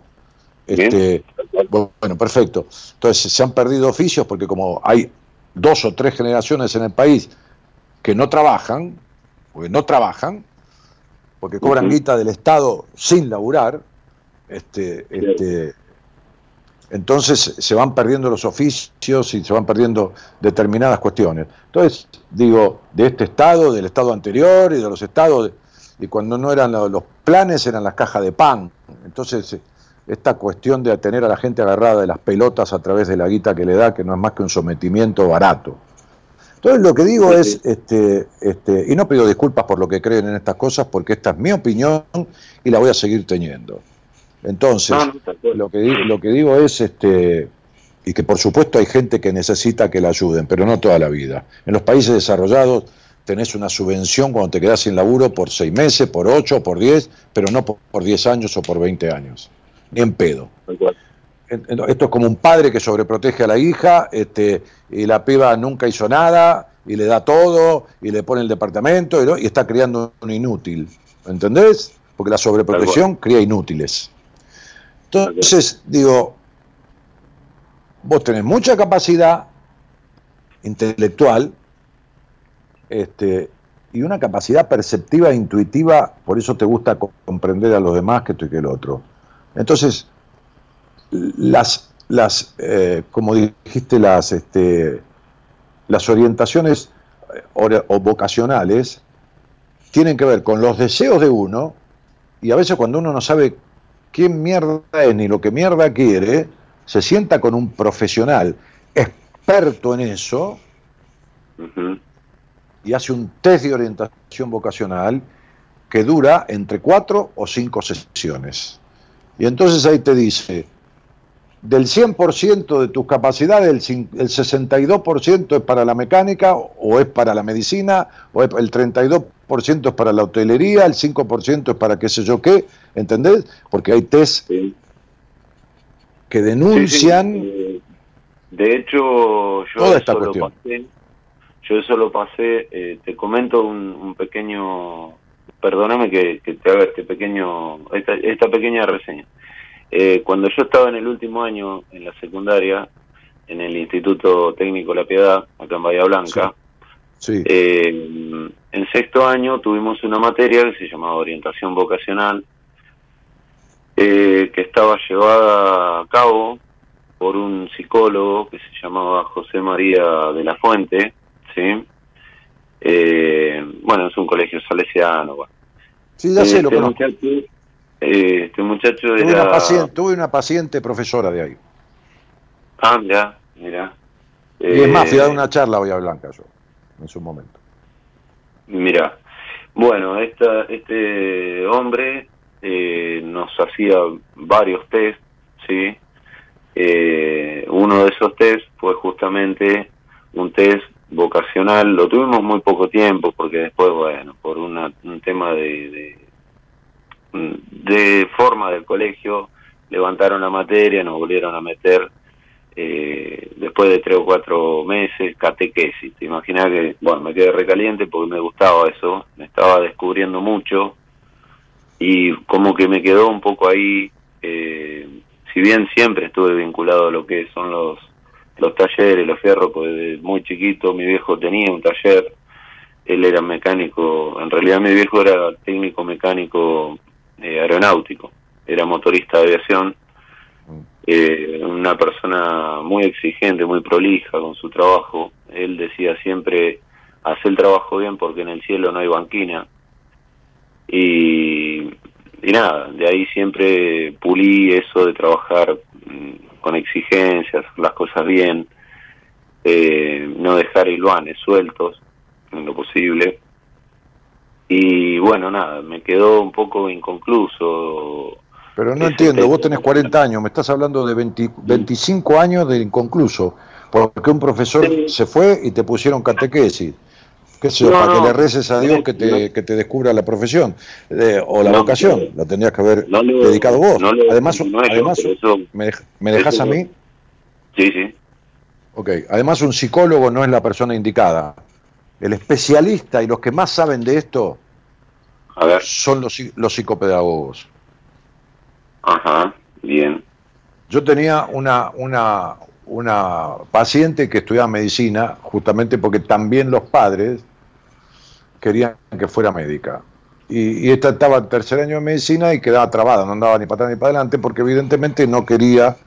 Este, bueno, perfecto. Entonces se han perdido oficios porque como hay dos o tres generaciones en el país que no trabajan, porque no trabajan, porque cobran guita del Estado sin laburar, este, este, entonces se van perdiendo los oficios y se van perdiendo determinadas cuestiones. Entonces, digo, de este Estado, del Estado anterior y de los Estados, y cuando no eran los planes, eran las cajas de pan. Entonces, esta cuestión de tener a la gente agarrada de las pelotas a través de la guita que le da, que no es más que un sometimiento barato. Entonces lo que digo es, este, este, y no pido disculpas por lo que creen en estas cosas, porque esta es mi opinión y la voy a seguir teniendo. Entonces, lo, que, lo que digo es, este, y que por supuesto hay gente que necesita que la ayuden, pero no toda la vida. En los países desarrollados tenés una subvención cuando te quedás sin laburo por seis meses, por ocho, por diez, pero no por diez años o por veinte años ni en pedo. Esto es como un padre que sobreprotege a la hija este, y la piba nunca hizo nada y le da todo y le pone el departamento y, está criando un inútil. ¿Entendés? Porque la sobreprotección cría inútiles. Entonces, digo, vos tenés mucha capacidad intelectual este, y una capacidad perceptiva e intuitiva, por eso te gusta comprender a los demás que esto y que el otro. Entonces, las, las eh, como dijiste, las, este, las orientaciones eh, o, vocacionales tienen que ver con los deseos de uno y a veces cuando uno no sabe quién mierda es ni lo que mierda quiere, se sienta con un profesional experto en eso y hace un test de orientación vocacional que dura entre cuatro o cinco sesiones. Y entonces ahí te dice, del 100% de tus capacidades, el, 62% es para la mecánica o es para la medicina, o el 32% es para la hotelería, el 5% es para qué sé yo qué, ¿entendés? Porque hay test que denuncian... Eh, de hecho, yo eso lo pasé, yo eso lo pasé, eh, te comento un pequeño perdóname que, te haga este pequeño, esta, pequeña reseña. Eh, cuando yo estaba en el último año en la secundaria, en el Instituto Técnico La Piedad, acá en Bahía Blanca, eh, en sexto año tuvimos una materia que se llamaba Orientación Vocacional, eh, que estaba llevada a cabo por un psicólogo que se llamaba José María de la Fuente, ¿sí? bueno, es un colegio salesiano, bueno. Sí, ya sé, lo este Muchacho, eh, este muchacho tuve Una paciente, tuve una paciente profesora de ahí. Ah, ya, mira. Y es más, fui a dar eh, una charla hoy a Blanca yo, en su momento. Mira, bueno, esta, este hombre eh, nos hacía varios test, ¿sí? uno de esos test fue justamente un test vocacional lo tuvimos muy poco tiempo porque después, bueno, por un tema de, de, forma del colegio, levantaron la materia, nos volvieron a meter eh, después de tres o cuatro meses catequesis. Te imaginas que, bueno, me quedé recaliente porque me gustaba eso, me estaba descubriendo mucho y como que me quedó un poco ahí, eh, si bien siempre estuve vinculado a lo que son los los talleres, los fierros, pues desde muy chiquito mi viejo tenía un taller, él era mecánico, en realidad mi viejo era técnico mecánico eh, aeronáutico, era motorista de aviación, mm. eh, una persona muy exigente, muy prolija con su trabajo, él decía siempre, hacer el trabajo bien porque en el cielo no hay banquina, y, y nada, de ahí siempre pulí eso de trabajar mm, con exigencias, las cosas bien, eh, no dejar iluanes sueltos en lo posible. Y bueno, nada, me quedó un poco inconcluso. Pero no entiendo, vos tenés 40 años, me estás hablando de 25 años de inconcluso, porque un profesor se fue y te pusieron catequesis. ¿Qué sé yo? para que le reces a Dios que te, que te descubra la profesión eh, o la vocación. La tenías que haber dedicado vos. además, además ¿me, ¿me dejas a mí? Sí, sí. Ok, además un psicólogo no es la persona indicada. El especialista y los que más saben de esto son los, los psicopedagogos. Ajá, bien. Yo tenía una, una, una paciente que estudiaba medicina, justamente porque también los padres querían que fuera médica. Y, esta estaba en tercer año de medicina y quedaba trabada, no andaba ni para atrás ni para adelante, porque evidentemente no quería,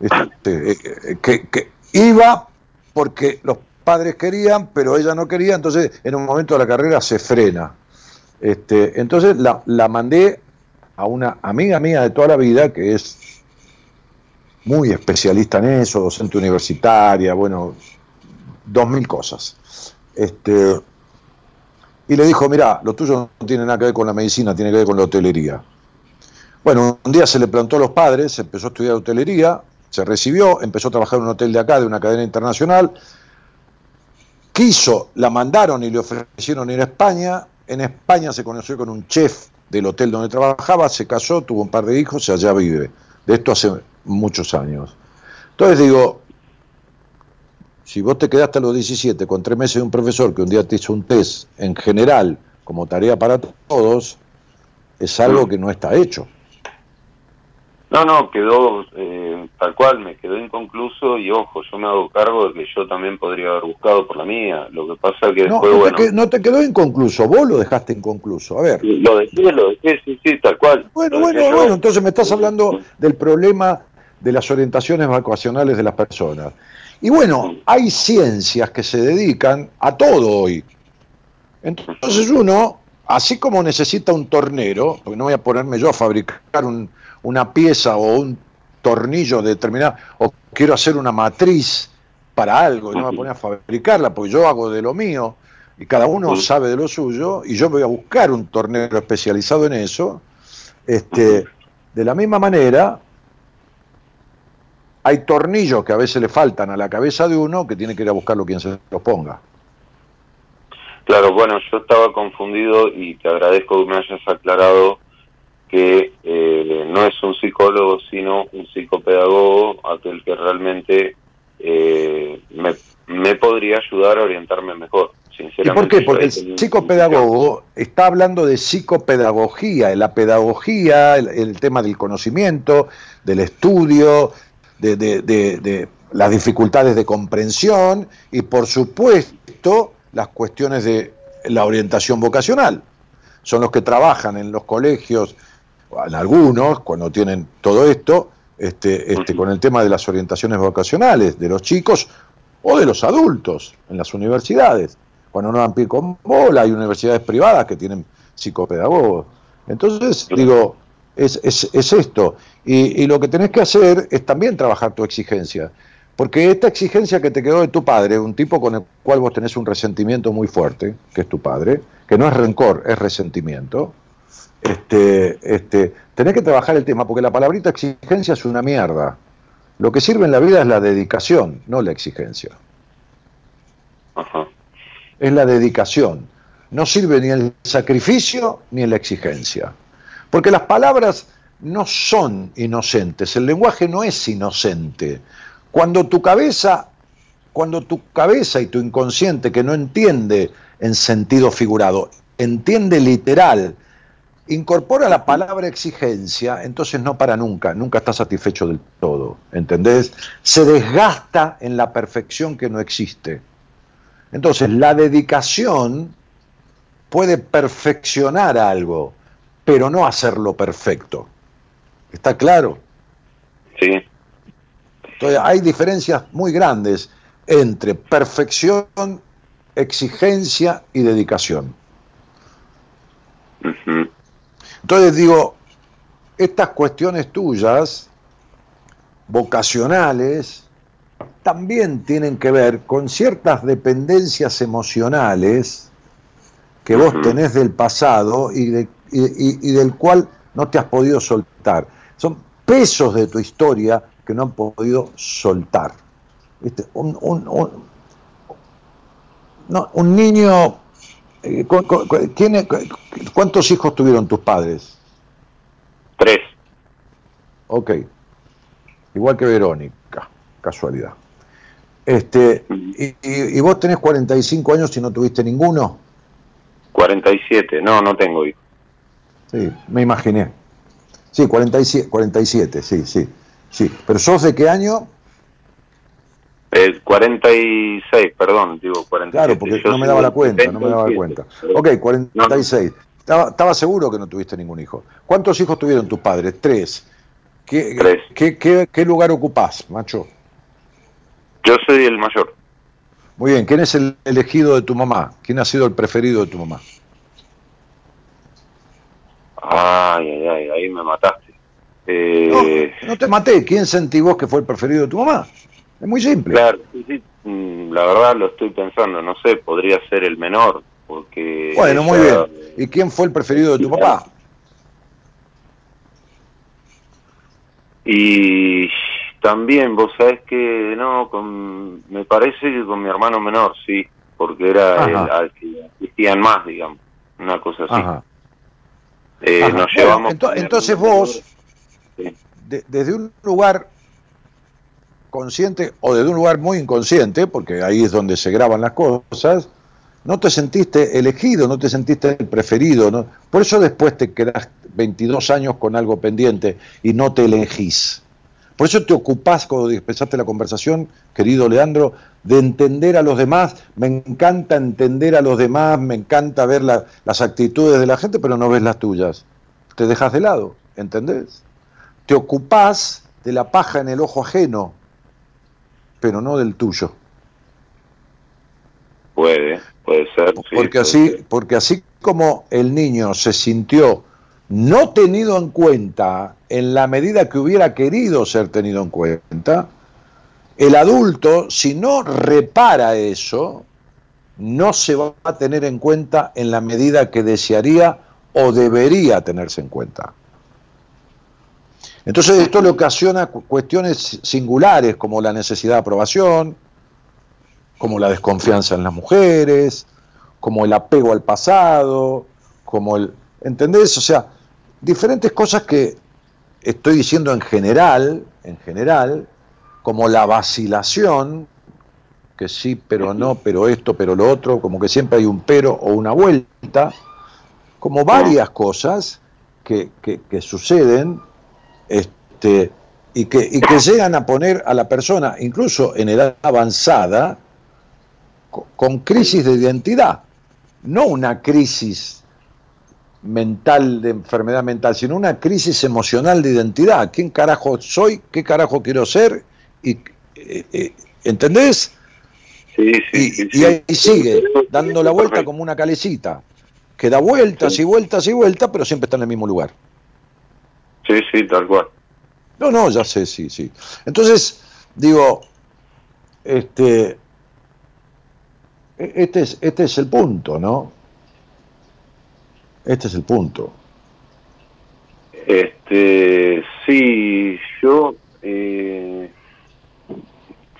este, eh, que, que iba porque los padres querían, pero ella no quería, entonces en un momento de la carrera se frena. Este, entonces la, mandé a una amiga mía de toda la vida, que es muy especialista en eso, docente universitaria, bueno, dos mil cosas. Este, y le dijo, mira, lo tuyo no tiene nada que ver con la medicina, tiene que ver con la hotelería. Bueno, un día se le plantó a los padres, empezó a estudiar hotelería, se recibió, empezó a trabajar en un hotel de acá, de una cadena internacional, quiso, la mandaron y le ofrecieron ir a España, en España se conoció con un chef del hotel donde trabajaba, se casó, tuvo un par de hijos y allá vive. De esto hace muchos años. Entonces digo, si vos te quedaste a los 17 con tres meses de un profesor que un día te hizo un test en general como tarea para todos, es algo que no está hecho. No, no, quedó eh, tal cual, me quedó inconcluso y ojo, yo me hago cargo de que yo también podría haber buscado por la mía. Lo que pasa que no, después, no no te quedó inconcluso, vos lo dejaste inconcluso. A ver. Lo dejé, lo dejé, sí, sí, tal cual. Bueno, bueno, bueno, entonces me estás hablando del problema de las orientaciones vacacionales de las personas. Y bueno, hay ciencias que se dedican a todo hoy. Entonces uno, así como necesita un tornero, porque no voy a ponerme yo a fabricar un, una pieza o un tornillo determinado, o quiero hacer una matriz para algo y no me voy a poner a fabricarla, porque yo hago de lo mío y cada uno sabe de lo suyo y yo voy a buscar un tornero especializado en eso. Este, de la misma manera, hay tornillos que a veces le faltan a la cabeza de uno que tiene que ir a buscarlo quien se los ponga. Claro, bueno, yo estaba confundido y te agradezco que me hayas aclarado que no es un psicólogo, sino un psicopedagogo, aquel que realmente eh, me, podría ayudar a orientarme mejor. ¿Y por qué? Porque el psicopedagogo está hablando de psicopedagogía, la pedagogía, el tema del conocimiento, del estudio, de, de, de, las dificultades de comprensión y por supuesto las cuestiones de la orientación vocacional. Son los que trabajan en los colegios, en algunos, cuando tienen todo esto, este, este, con el tema de las orientaciones vocacionales de los chicos o de los adultos en las universidades. Cuando no dan pie con bola, hay universidades privadas que tienen psicopedagogos. Entonces, digo, es, es, es esto. Y, lo que tenés que hacer es también trabajar tu exigencia. Porque esta exigencia que te quedó de tu padre, un tipo con el cual vos tenés un resentimiento muy fuerte, que es tu padre, que no es rencor, es resentimiento, este, este, tenés que trabajar el tema, porque la palabrita exigencia es una mierda. Lo que sirve en la vida es la dedicación, no la exigencia. Es la dedicación. No sirve ni el sacrificio ni la exigencia. Porque las palabras no son inocentes, el lenguaje no es inocente. Cuando tu cabeza, cuando tu cabeza y tu inconsciente que no entiende en sentido figurado, entiende literal, incorpora la palabra exigencia, entonces no para nunca, nunca está satisfecho del todo, ¿entendés? Se desgasta en la perfección que no existe. Entonces, la dedicación puede perfeccionar algo, pero no hacerlo perfecto. ¿Está claro? Sí. Entonces hay diferencias muy grandes entre perfección, exigencia y dedicación. Entonces digo, estas cuestiones tuyas, vocacionales, también tienen que ver con ciertas dependencias emocionales que vos tenés del pasado y, y, del cual no te has podido soltar. Son pesos de tu historia que no han podido soltar. no, un niño, ¿cuántos hijos tuvieron tus padres? Tres. Ok, igual que Verónica, casualidad. Este, y, vos tenés 45 años y no tuviste ninguno? 47, no, no tengo hijos. Sí, me imaginé. Sí, 47, 47, sí, sí, sí. ¿Pero sos de qué año? Eh, 46, perdón, digo 47. Claro, porque yo no me daba la cuenta, no me daba la cuenta. Ok, 46. Estaba, estaba seguro que no tuviste ningún hijo. ¿Cuántos hijos tuvieron tus padres? Tres. ¿Qué, ¿qué, qué, lugar ocupás, macho? Yo soy el mayor. Muy bien, ¿quién es el elegido de tu mamá? ¿Quién ha sido el preferido de tu mamá? Ay, ay, ay, ahí me mataste. Eh... No, no, te maté. ¿Quién sentí vos que fue el preferido de tu mamá? Es muy simple. Claro, sí, mm, la verdad lo estoy pensando. No sé, podría ser el menor. porque Bueno, muy bien. ¿Y quién fue el preferido de tu papá? Y también, vos sabés que, no, con, me parece que con mi hermano menor, sí, porque era el al que asistían más, digamos, una cosa así. Eh, nos llevamos. entonces vos, desde un lugar consciente o desde un lugar muy inconsciente, porque ahí es donde se graban las cosas, no te sentiste elegido, no te sentiste el preferido, ¿no? por eso después te quedas 22 años con algo pendiente y no te elegís. Por eso te ocupás, cuando empezaste la conversación, querido Leandro, de entender a los demás. Me encanta entender a los demás, me encanta ver las actitudes de la gente, pero no ves las tuyas. Te dejas de lado, ¿entendés? Te ocupás de la paja en el ojo ajeno, pero no del tuyo. Puede, puede ser. porque, así, porque así como el niño se sintió no tenido en cuenta en la medida que hubiera querido ser tenido en cuenta, el adulto, si no repara eso, no se va a tener en cuenta en la medida que desearía o debería tenerse en cuenta. Entonces esto le ocasiona cuestiones singulares como la necesidad de aprobación, como la desconfianza en las mujeres, como el apego al pasado, como el... ¿Entendés? O sea, diferentes cosas que estoy diciendo en general, en general, como la vacilación, que sí, pero no, pero esto, pero lo otro, como que siempre hay un pero o una vuelta, como varias cosas que, que, suceden este, y, que, y que llegan a poner a la persona, incluso en edad avanzada, con crisis de identidad, no una crisis mental, de enfermedad mental, sino una crisis emocional de identidad. ¿Quién carajo soy? ¿Qué carajo quiero ser? Y, eh, eh, ¿Entendés? Sí, y, ahí sigue, dando la vuelta como una calecita, que da vueltas y vueltas y vueltas, pero siempre está en el mismo lugar. Sí, sí, tal cual. No, no, ya sé, sí, sí. Entonces, digo, este, e-, este es, este es el punto, ¿no? Este es el punto. Este, sí, yo eh,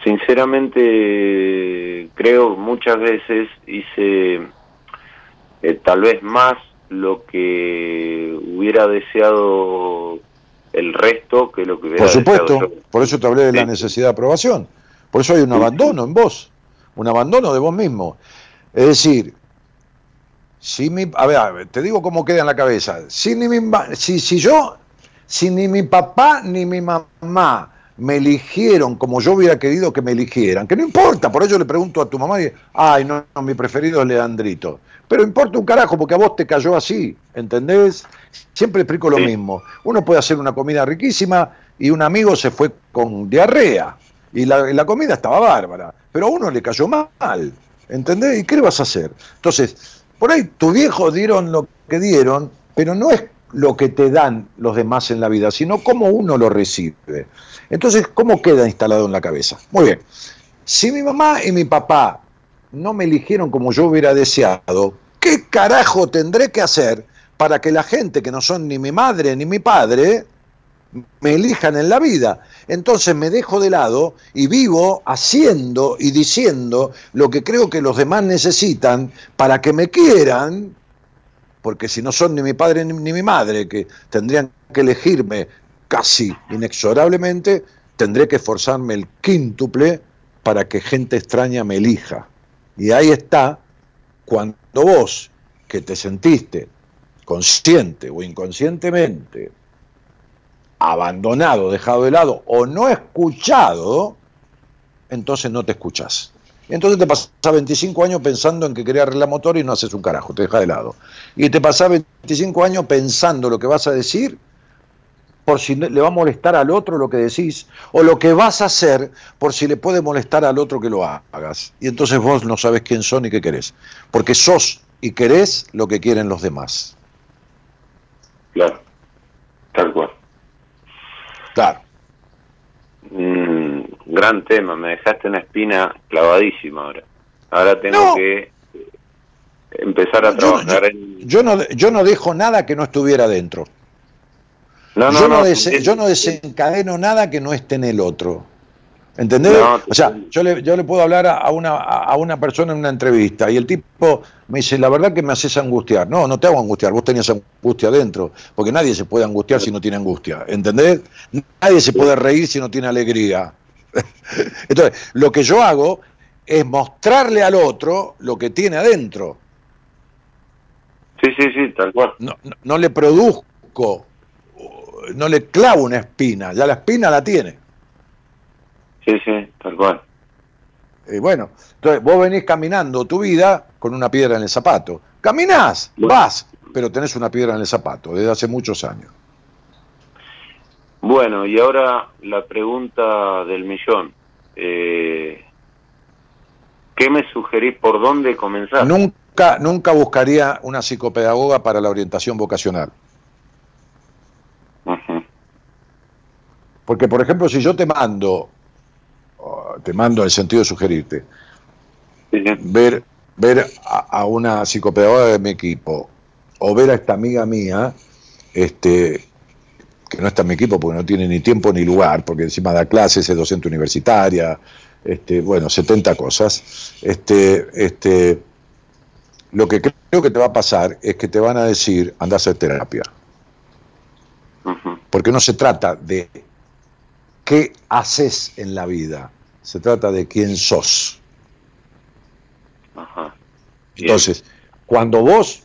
sinceramente creo muchas veces hice eh, tal vez más lo que hubiera deseado el resto que lo que hubiera Por supuesto, por eso te hablé de la necesidad de aprobación. Por eso hay un abandono en vos, un abandono de vos mismo. Es decir, si mi, a ver, te digo cómo queda en la cabeza. Si, ni mi, si, si yo, si ni mi papá ni mi mamá me eligieron como yo hubiera querido que me eligieran, que no importa, por ello le pregunto a tu mamá y, ay, no, no, mi preferido es Leandrito. Pero importa un carajo porque a vos te cayó así, ¿entendés? Siempre explico lo mismo. Uno puede hacer una comida riquísima y un amigo se fue con diarrea y la, la comida estaba bárbara, pero a uno le cayó mal, ¿entendés? ¿Y qué le vas a hacer? Entonces, por ahí tus viejos dieron lo que dieron, pero no es lo que te dan los demás en la vida, sino cómo uno lo recibe. Entonces, ¿cómo queda instalado en la cabeza? Muy bien. Si mi mamá y mi papá no me eligieron como yo hubiera deseado, ¿qué carajo tendré que hacer para que la gente que no son ni mi madre ni mi padre me elijan en la vida. Entonces me dejo de lado y vivo haciendo y diciendo lo que creo que los demás necesitan para que me quieran, porque si no son ni mi padre ni, mi madre, que tendrían que elegirme casi inexorablemente, tendré que esforzarme el quíntuple para que gente extraña me elija. Y ahí está cuando vos, que te sentiste consciente o inconscientemente abandonado, dejado de lado o no escuchado, entonces no te escuchas. Entonces te pasas 25 años pensando en que quería arreglar motor y no haces un carajo, te deja de lado. Y te pasas 25 años pensando lo que vas a decir por si le va a molestar al otro lo que decís, o lo que vas a hacer por si le puede molestar al otro que lo hagas. Y entonces vos no sabes quién son y qué querés, porque sos y querés lo que quieren los demás. Claro, tal cual. Claro. Gran tema, me dejaste una espina clavadísima ahora. Ahora tengo que empezar a trabajar en... Yo no, yo no dejo nada que no estuviera dentro. yo, no, yo no desencadeno nada que no esté en el otro. ¿Entendés? o sea, yo le, yo le puedo hablar a una, a una persona en una entrevista y el tipo me dice, la verdad que me haces angustiar. No, no te hago angustiar, vos tenías angustia dentro, porque nadie se puede angustiar si no tiene angustia, ¿entendés? Nadie se puede reír si no tiene alegría. Entonces, lo que yo hago es mostrarle al otro lo que tiene adentro. Sí, sí, sí, tal cual. No, no le produzco, no le clavo una espina, ya la espina la tiene. Sí, sí, tal cual. Y bueno, entonces vos venís caminando tu vida con una piedra en el zapato. Caminás, vas, pero tenés una piedra en el zapato desde hace muchos años. Bueno, y ahora la pregunta del millón. Eh, ¿Qué me sugerís por dónde comenzar? Nunca, nunca buscaría una psicopedagoga para la orientación vocacional. Porque, por ejemplo, si yo te mando te mando en el sentido de sugerirte, ver, ver a, una psicopedagoga de mi equipo o ver a esta amiga mía, este, que no está en mi equipo porque no tiene ni tiempo ni lugar, porque encima da clases, es docente universitaria, este, bueno, 70 cosas. Este, este, lo que creo que te va a pasar es que te van a decir, anda a hacer terapia. Porque no se trata de qué haces en la vida, se trata de quién sos. Entonces, cuando vos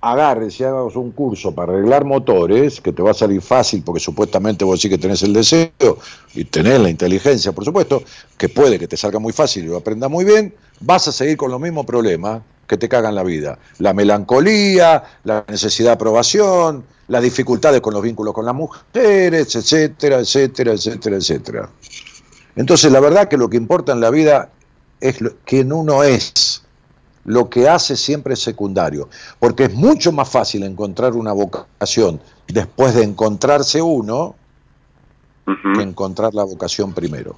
agarres y hagas un curso para arreglar motores, que te va a salir fácil porque supuestamente vos sí que tenés el deseo y tenés la inteligencia, por supuesto, que puede que te salga muy fácil y lo aprendas muy bien, vas a seguir con los mismos problemas que te cagan la vida. La melancolía, la necesidad de aprobación, las dificultades con los vínculos con las mujeres, etcétera, etcétera, etcétera, etcétera. Entonces, la verdad que lo que importa en la vida es lo, quién uno es. Lo que hace siempre es secundario, porque es mucho más fácil encontrar una vocación después de encontrarse uno que encontrar la vocación primero.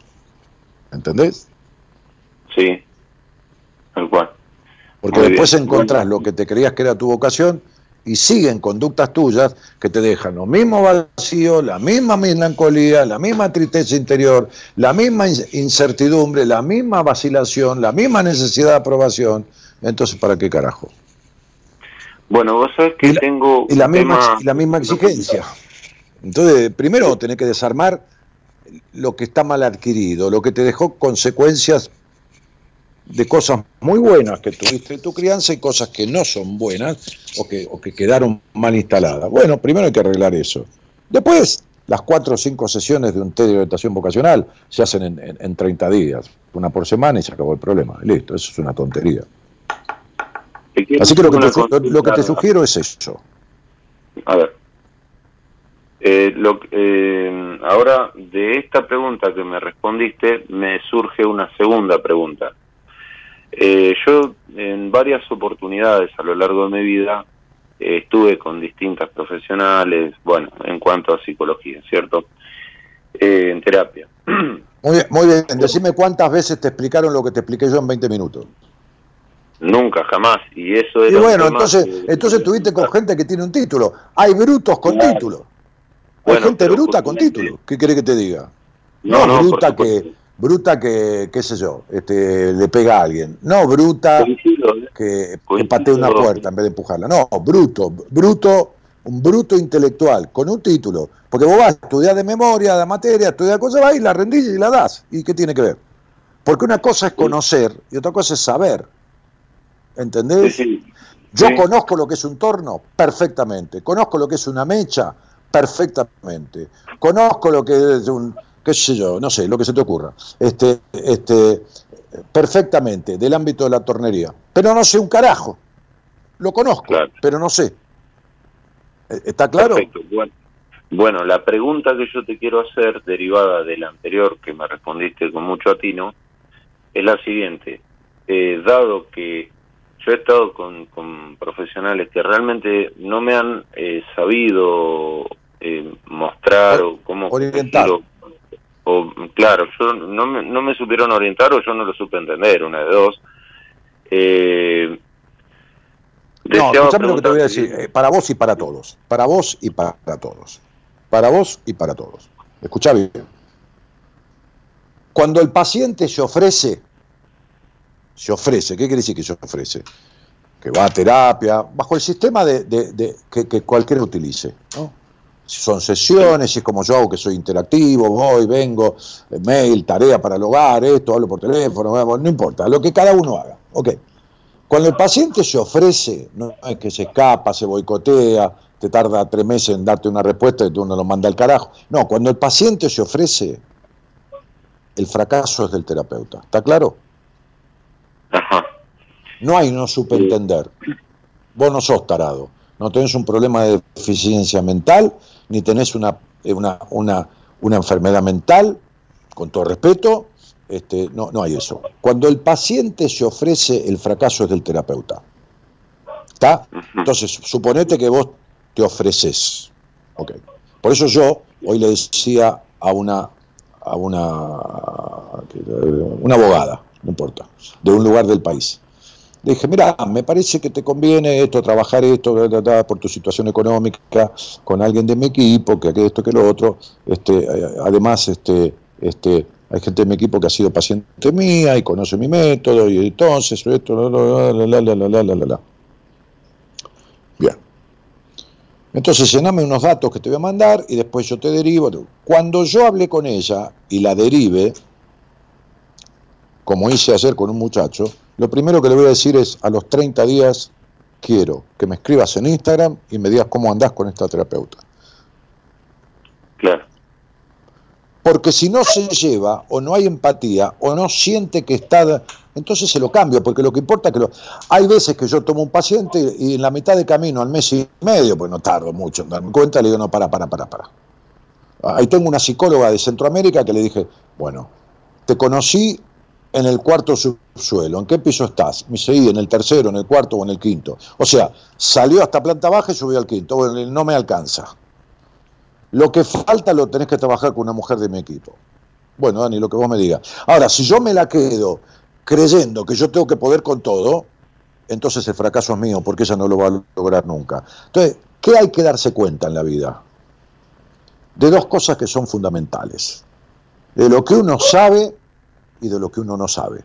¿Entendés? Sí, tal cual. Porque después encontrás lo que te creías que era tu vocación y siguen conductas tuyas que te dejan lo mismo vacío, la misma melancolía, la misma tristeza interior, la misma incertidumbre, la misma vacilación, la misma necesidad de aprobación. Entonces, ¿para qué carajo? Bueno, vos sabés que tengo... Y la, misma, y la misma exigencia. Entonces, primero tenés que desarmar lo que está mal adquirido, lo que te dejó consecuencias de cosas muy buenas que tuviste en tu crianza y cosas que no son buenas o que, o que quedaron mal instaladas. Bueno, primero hay que arreglar eso. Después, las cuatro o cinco sesiones de un té de orientación vocacional se hacen en, en, 30 días, una por semana y se acabó el problema. Listo, eso es una tontería. Así que lo que, te, lo, que te sugiero es eso. A ver. Eh, lo, eh, ahora, de esta pregunta que me respondiste, me surge una segunda pregunta. Eh, yo en varias oportunidades a lo largo de mi vida estuve con distintas profesionales, bueno, en cuanto a psicología, ¿cierto? Eh, en terapia. Muy bien, muy bien, decime cuántas veces te explicaron lo que te expliqué yo en 20 minutos. Nunca, jamás. Y eso era Y bueno, entonces, entonces tuviste con gente que tiene un título. Hay brutos con título. Hay gente bruta con título. ¿Qué quiere que te diga? No, bruta que bruta que, qué sé yo, este, le pega a alguien. No bruta ¿eh? que, que patea una puerta en vez de empujarla. No, bruto, bruto, un bruto intelectual, con un título. Porque vos vas a estudiar de memoria, de materia, estudiar cosas, vas y la rendís y la das. ¿Y qué tiene que ver? Porque una cosa es conocer y otra cosa es saber. ¿Entendés? Yo conozco lo que es un torno perfectamente. Conozco lo que es una mecha perfectamente. Conozco lo que es un, qué sé yo, no sé, lo que se te ocurra. Este, este, perfectamente, del ámbito de la tornería. Pero no sé un carajo. Lo conozco, pero no sé. ¿E-, ¿Está claro? Perfecto. Bueno. bueno, la pregunta que yo te quiero hacer, derivada de la anterior que me respondiste con mucho atino, es la siguiente. Eh, dado que yo he estado con, con, profesionales que realmente no me han eh, sabido eh, mostrar o cómo orientar o claro yo no me, no me supieron orientar o yo no lo supe entender una de dos eh, no, escuchame lo que te voy a decir, para vos y para todos, para vos y para todos, para vos y para todos. Escucha bien. Cuando el paciente se ofrece se ofrece. ¿Qué quiere decir que se ofrece? Que va a terapia, bajo el sistema de, que, cualquiera utilice. ¿no? Si son sesiones, si es como yo, que soy interactivo, voy, vengo, eh, mail, tarea para el hogar, esto, hablo por teléfono, no importa, lo que cada uno haga. Ok. Cuando el paciente se ofrece, no es que se escapa, se boicotea, te tarda tres meses en darte una respuesta y tú no lo manda al carajo. No, cuando el paciente se ofrece, el fracaso es del terapeuta. ¿Está claro? No hay no subentender. Vos no sos tarado. No tenés un problema de deficiencia mental, ni tenés una, eh, una, una, una enfermedad mental, con todo respeto, este, no, no hay eso. Cuando el paciente se ofrece, el fracaso es del terapeuta. ¿Está? Entonces, suponete que vos te ofreces. Okay. Por eso yo hoy le decía a una, a una, una abogada, no importa, de un lugar del país. Le dije, mira, me parece que te conviene esto, trabajar esto, por tu situación económica, con alguien de mi equipo, que esto, que lo otro. Este, eh, además, este, este, hay gente de mi equipo que ha sido paciente mía y conoce mi método, y entonces, esto, la, la, la, la, la, la, la. Bien. Entonces, llename unos datos que te voy a mandar y después yo te derivo. Cuando yo hable con ella y la derive, como hice ayer con un muchacho, lo primero que le voy a decir es, a los 30 días quiero que me escribas en Instagram y me digas cómo andás con esta terapeuta. Claro. Porque si no se lleva, o no hay empatía, o no siente que está... Entonces se lo cambio, porque lo que importa es que lo... Hay veces que yo tomo un paciente y en la mitad de camino, al mes y medio, pues no tardo mucho en darme cuenta, le digo, no, para, para, para, para. Ahí tengo una psicóloga de Centroamérica que le dije, bueno, te conocí en el cuarto subsuelo. ¿En qué piso estás? Me dice, en el tercero, en el cuarto o en el quinto. O sea, salió hasta planta baja y subió al quinto. Bueno, no me alcanza. Lo que falta lo tenés que trabajar con una mujer de mi equipo. Bueno, Dani, lo que vos me digas. Ahora, si yo me la quedo creyendo que yo tengo que poder con todo, entonces el fracaso es mío, porque ella no lo va a lograr nunca. Entonces, ¿qué hay que darse cuenta en la vida? De dos cosas que son fundamentales. De lo que uno sabe y de lo que uno no sabe.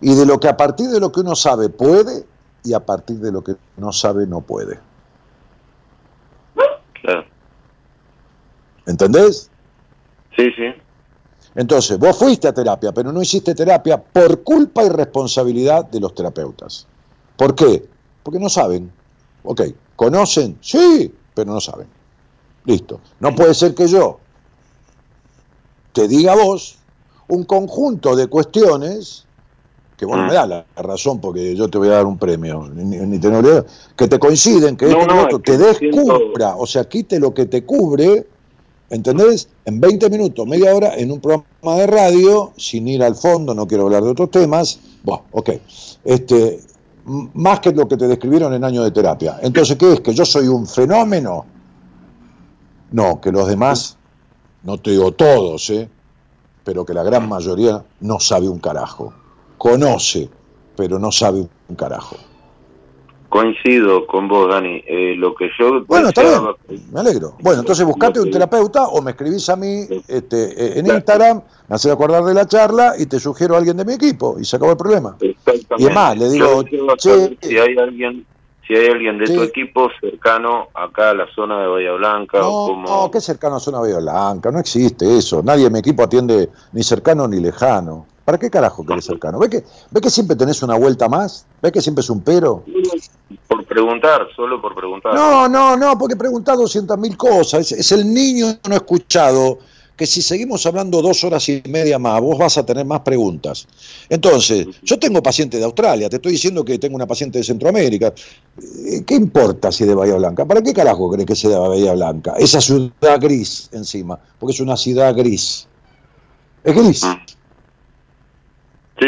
Y de lo que a partir de lo que uno sabe puede y a partir de lo que no sabe no puede. Claro. ¿Entendés? Sí, sí. Entonces, vos fuiste a terapia, pero no hiciste terapia por culpa y responsabilidad de los terapeutas. ¿Por qué? Porque no saben. Ok, ¿conocen? Sí, pero no saben. Listo. No puede ser que yo te diga a vos un conjunto de cuestiones que bueno, me da la razón porque yo te voy a dar un premio, ni, te que te coinciden, que esto te descubra, o sea, quite lo que te cubre, ¿entendés? En 20 minutos, media hora, en un programa de radio, sin ir al fondo, no quiero hablar de otros temas, bueno, ok, este, más que lo que te describieron en años de terapia. Entonces, ¿qué es? ¿Que yo soy un fenómeno? No, que los demás, no te digo todos, ¿eh? Pero que la gran mayoría no sabe un carajo. Conoce, pero no sabe un carajo. Coincido con vos, Dani. Eh, lo que yo. Bueno, está bien. Me alegro. Bueno, entonces buscate un terapeuta o me escribís a mí este, eh, en Instagram, me haces acordar de la charla y te sugiero a alguien de mi equipo y se acabó el problema. Y es más, le digo, che, si hay alguien. Si hay alguien de tu equipo cercano acá a la zona de Bahía Blanca no, como... No, ¿qué cercano a zona de Bahía Blanca? No existe eso. Nadie en mi equipo atiende ni cercano ni lejano. ¿Para qué carajo querés cercano? ¿Ves que, ¿Ves que siempre tenés una vuelta más? ¿Ves que siempre es un pero? Por preguntar, solo por preguntar. No, no, no, porque preguntar 200 mil cosas. Es, el niño no escuchado que si seguimos hablando dos horas y media más, vos vas a tener más preguntas. Entonces, yo tengo pacientes de Australia, te estoy diciendo que tengo una paciente de Centroamérica. Eh, ¿Qué importa si es de Bahía Blanca? ¿Para qué carajo crees que sea de Bahía Blanca? Esa ciudad gris encima, porque es una ciudad gris. Es gris. Ah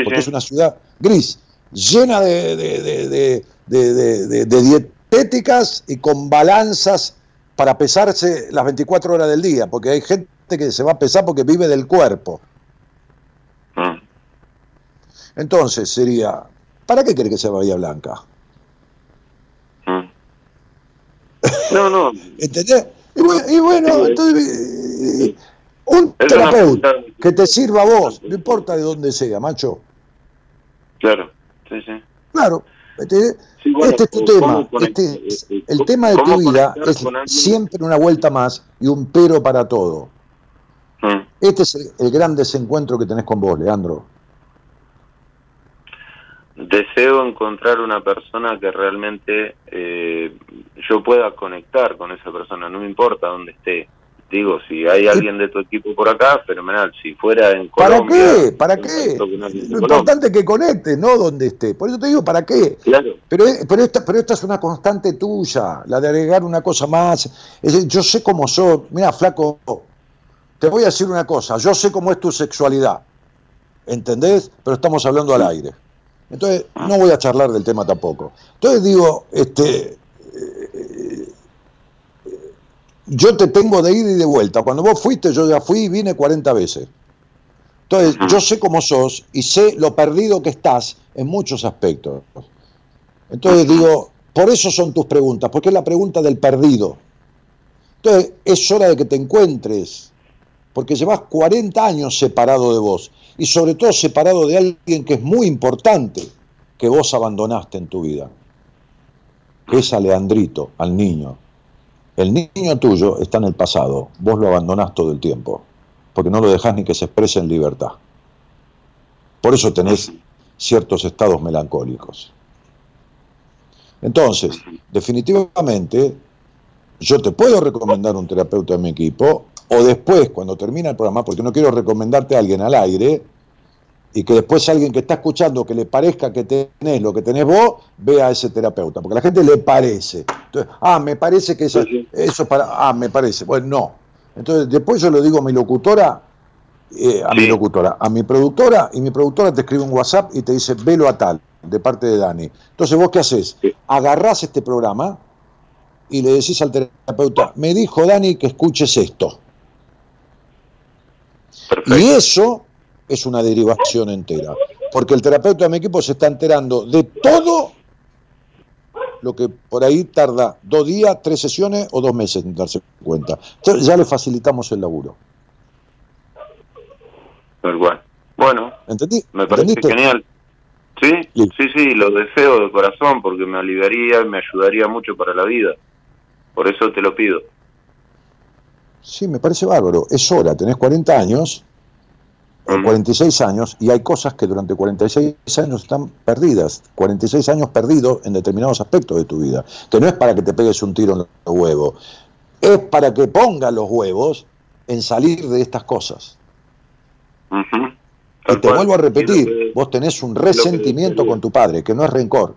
porque es una ciudad gris, llena de, dietéticas y con balanzas para pesarse las 24 horas del día, porque hay gente que se va a pesar porque vive del cuerpo. Ah. Entonces sería, ¿para qué quiere que sea Bahía Blanca? Ah. No, no. ¿Entendés? Y bueno, entonces, un terapeuta que te sirva a vos, no importa de dónde sea, macho. Claro, sí, sí. Claro. Este, este es tu tema. Este, el tema de tu vida es siempre una vuelta más y un pero para todo. Este es el, gran desencuentro que tenés con vos, Leandro. Deseo encontrar una persona que realmente eh, yo pueda conectar con esa persona, no me importa dónde esté digo, si hay alguien de tu equipo por acá, fenomenal. Si fuera en Colombia... ¿Para qué? ¿Para qué? Lo importante es que conecte, no donde esté. Por eso te digo, ¿para qué? Claro. Pero, pero, esta, pero esta es una constante tuya, la de agregar una cosa más. yo sé cómo soy. Mira, flaco, te voy a decir una cosa. Yo sé cómo es tu sexualidad. ¿Entendés? Pero estamos hablando al aire. Entonces, no voy a charlar del tema tampoco. Entonces digo, este yo te tengo de ida y de vuelta. Cuando vos fuiste, yo ya fui y vine 40 veces. Entonces, yo sé cómo sos y sé lo perdido que estás en muchos aspectos. Entonces digo, por eso son tus preguntas, porque es la pregunta del perdido. Entonces, es hora de que te encuentres, porque llevas 40 años separado de vos y sobre todo separado de alguien que es muy importante que vos abandonaste en tu vida, es a Leandrito, al niño. El niño tuyo está en el pasado, vos lo abandonás todo el tiempo, porque no lo dejás ni que se exprese en libertad. Por eso tenés ciertos estados melancólicos. Entonces, definitivamente, yo te puedo recomendar un terapeuta de mi equipo, o después, cuando termina el programa, porque no quiero recomendarte a alguien al aire, y que después alguien que está escuchando que le parezca que tenés lo que tenés vos, vea a ese terapeuta, porque a la gente le parece. Entonces, ah, me parece que eso, eso para, ah, me parece. Bueno, no. Entonces, después yo le digo a mi locutora, eh, a mi locutora, a mi productora, y mi productora te escribe un WhatsApp y te dice, velo a tal, de parte de Dani. Entonces, ¿vos qué haces? Agarrás este programa y le decís al terapeuta, me dijo Dani que escuches esto. Y eso es una derivación entera. Porque el terapeuta de mi equipo se está enterando de todo lo que por ahí tarda dos días, tres sesiones o dos meses en darse cuenta. Entonces ya le facilitamos el laburo. Bueno, ¿Entendí? me parece genial. ¿Sí? sí, sí, lo deseo de corazón porque me aliviaría, me ayudaría mucho para la vida. Por eso te lo pido. Sí, me parece bárbaro. Es hora, tenés 40 años, 46 años y hay cosas que durante 46 años están perdidas, 46 años perdidos en determinados aspectos de tu vida, que no es para que te pegues un tiro en los huevos, es para que pongas los huevos en salir de estas cosas. Y te vuelvo a repetir, vos tenés un resentimiento con tu padre, que no es rencor.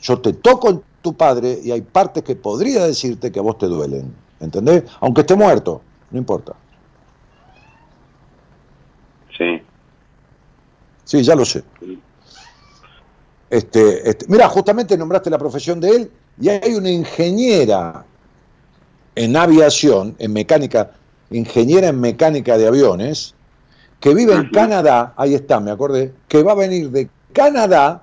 Yo te toco en tu padre y hay partes que podría decirte que a vos te duelen, ¿entendés? Aunque esté muerto, no importa. Sí. Sí, ya lo sé. Este, este, mira, justamente nombraste la profesión de él y hay una ingeniera en aviación, en mecánica, ingeniera en mecánica de aviones, que vive en Canadá, ahí está, me acordé, que va a venir de Canadá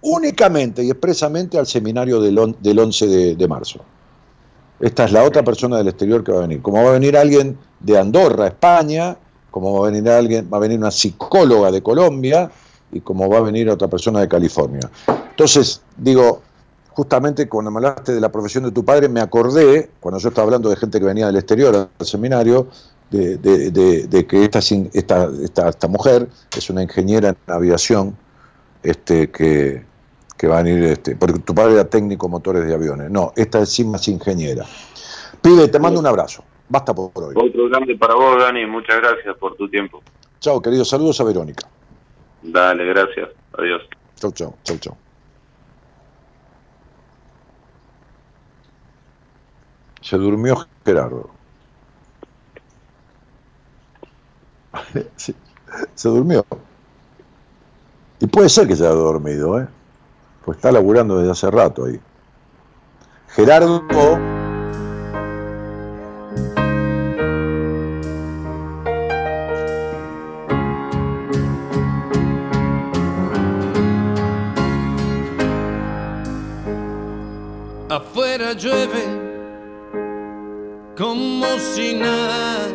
únicamente y expresamente al seminario del, del 11 de, de marzo. Esta es la otra persona del exterior que va a venir. Como va a venir alguien de Andorra, España, como va a venir alguien, va a venir una psicóloga de Colombia y como va a venir otra persona de California. Entonces, digo, justamente cuando me hablaste de la profesión de tu padre, me acordé, cuando yo estaba hablando de gente que venía del exterior al seminario, de, que esta, esta, esta, esta, mujer es una ingeniera en aviación este, que, que va a venir, este, porque tu padre era técnico motores de aviones. No, esta es sí más ingeniera. Pide, te mando un abrazo. Basta por hoy. Otro grande para vos, Dani. Muchas gracias por tu tiempo. Chao, querido. Saludos a Verónica. Dale, gracias. Adiós. Chau, chau, chau, chau. Se durmió Gerardo. sí, se durmió. Y puede ser que se haya dormido, ¿eh? Pues está laburando desde hace rato ahí. Gerardo Afuera llueve como si nada.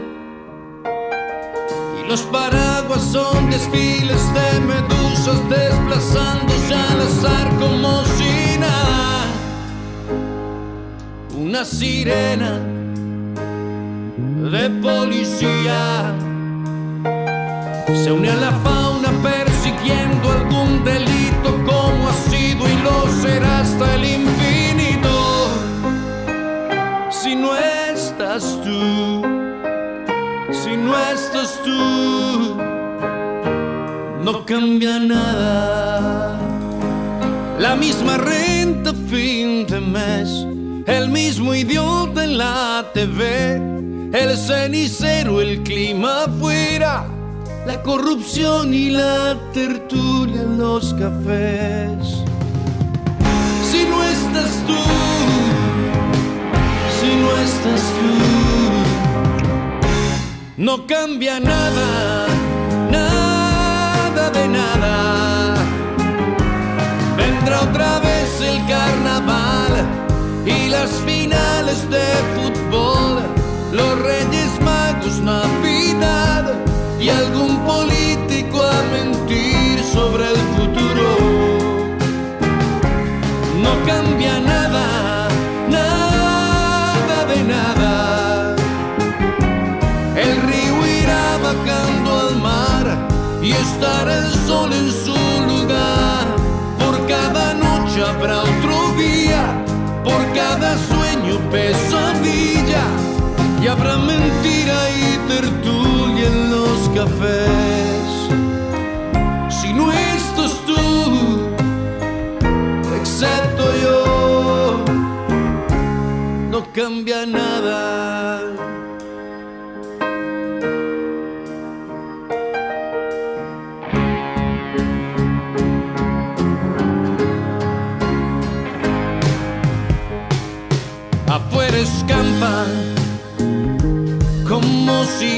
Y los paraguas son desfiles de desplazándose al azar como si nada. Una sirena de policía se une a la fauna persiguiendo algún delito como ha sido y lo será hasta el infinito. Si no estás tú, si no estás tú, no cambia nada. La misma renta fin de mes, el mismo idiota en la TV, el cenicero, el clima afuera la corrupción y la tertulia en los cafés. Si no estás tú, si no estás tú, no cambia nada, nada de nada. Vendrá otra vez el carnaval y las finales de fútbol, los Reyes Magos, Navidad y algún político a mentir sobre el futuro. No cambia nada, nada de nada. El río irá bajando y estará el sol en su lugar. Por cada noche habrá otro día, por cada sueño pesadilla y habrá mentira y tertulia en los cafés. Si no estás tú, excepto yo, no cambia nada.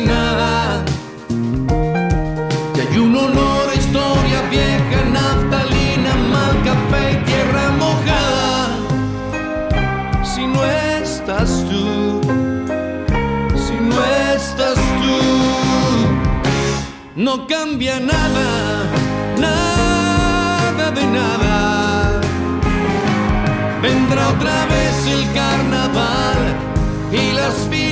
Nada. Y hay un olor a historia vieja, naftalina, mal café y tierra mojada. Si no estás tú, si no estás tú, no cambia nada, nada de nada. Vendrá otra vez el carnaval y las finales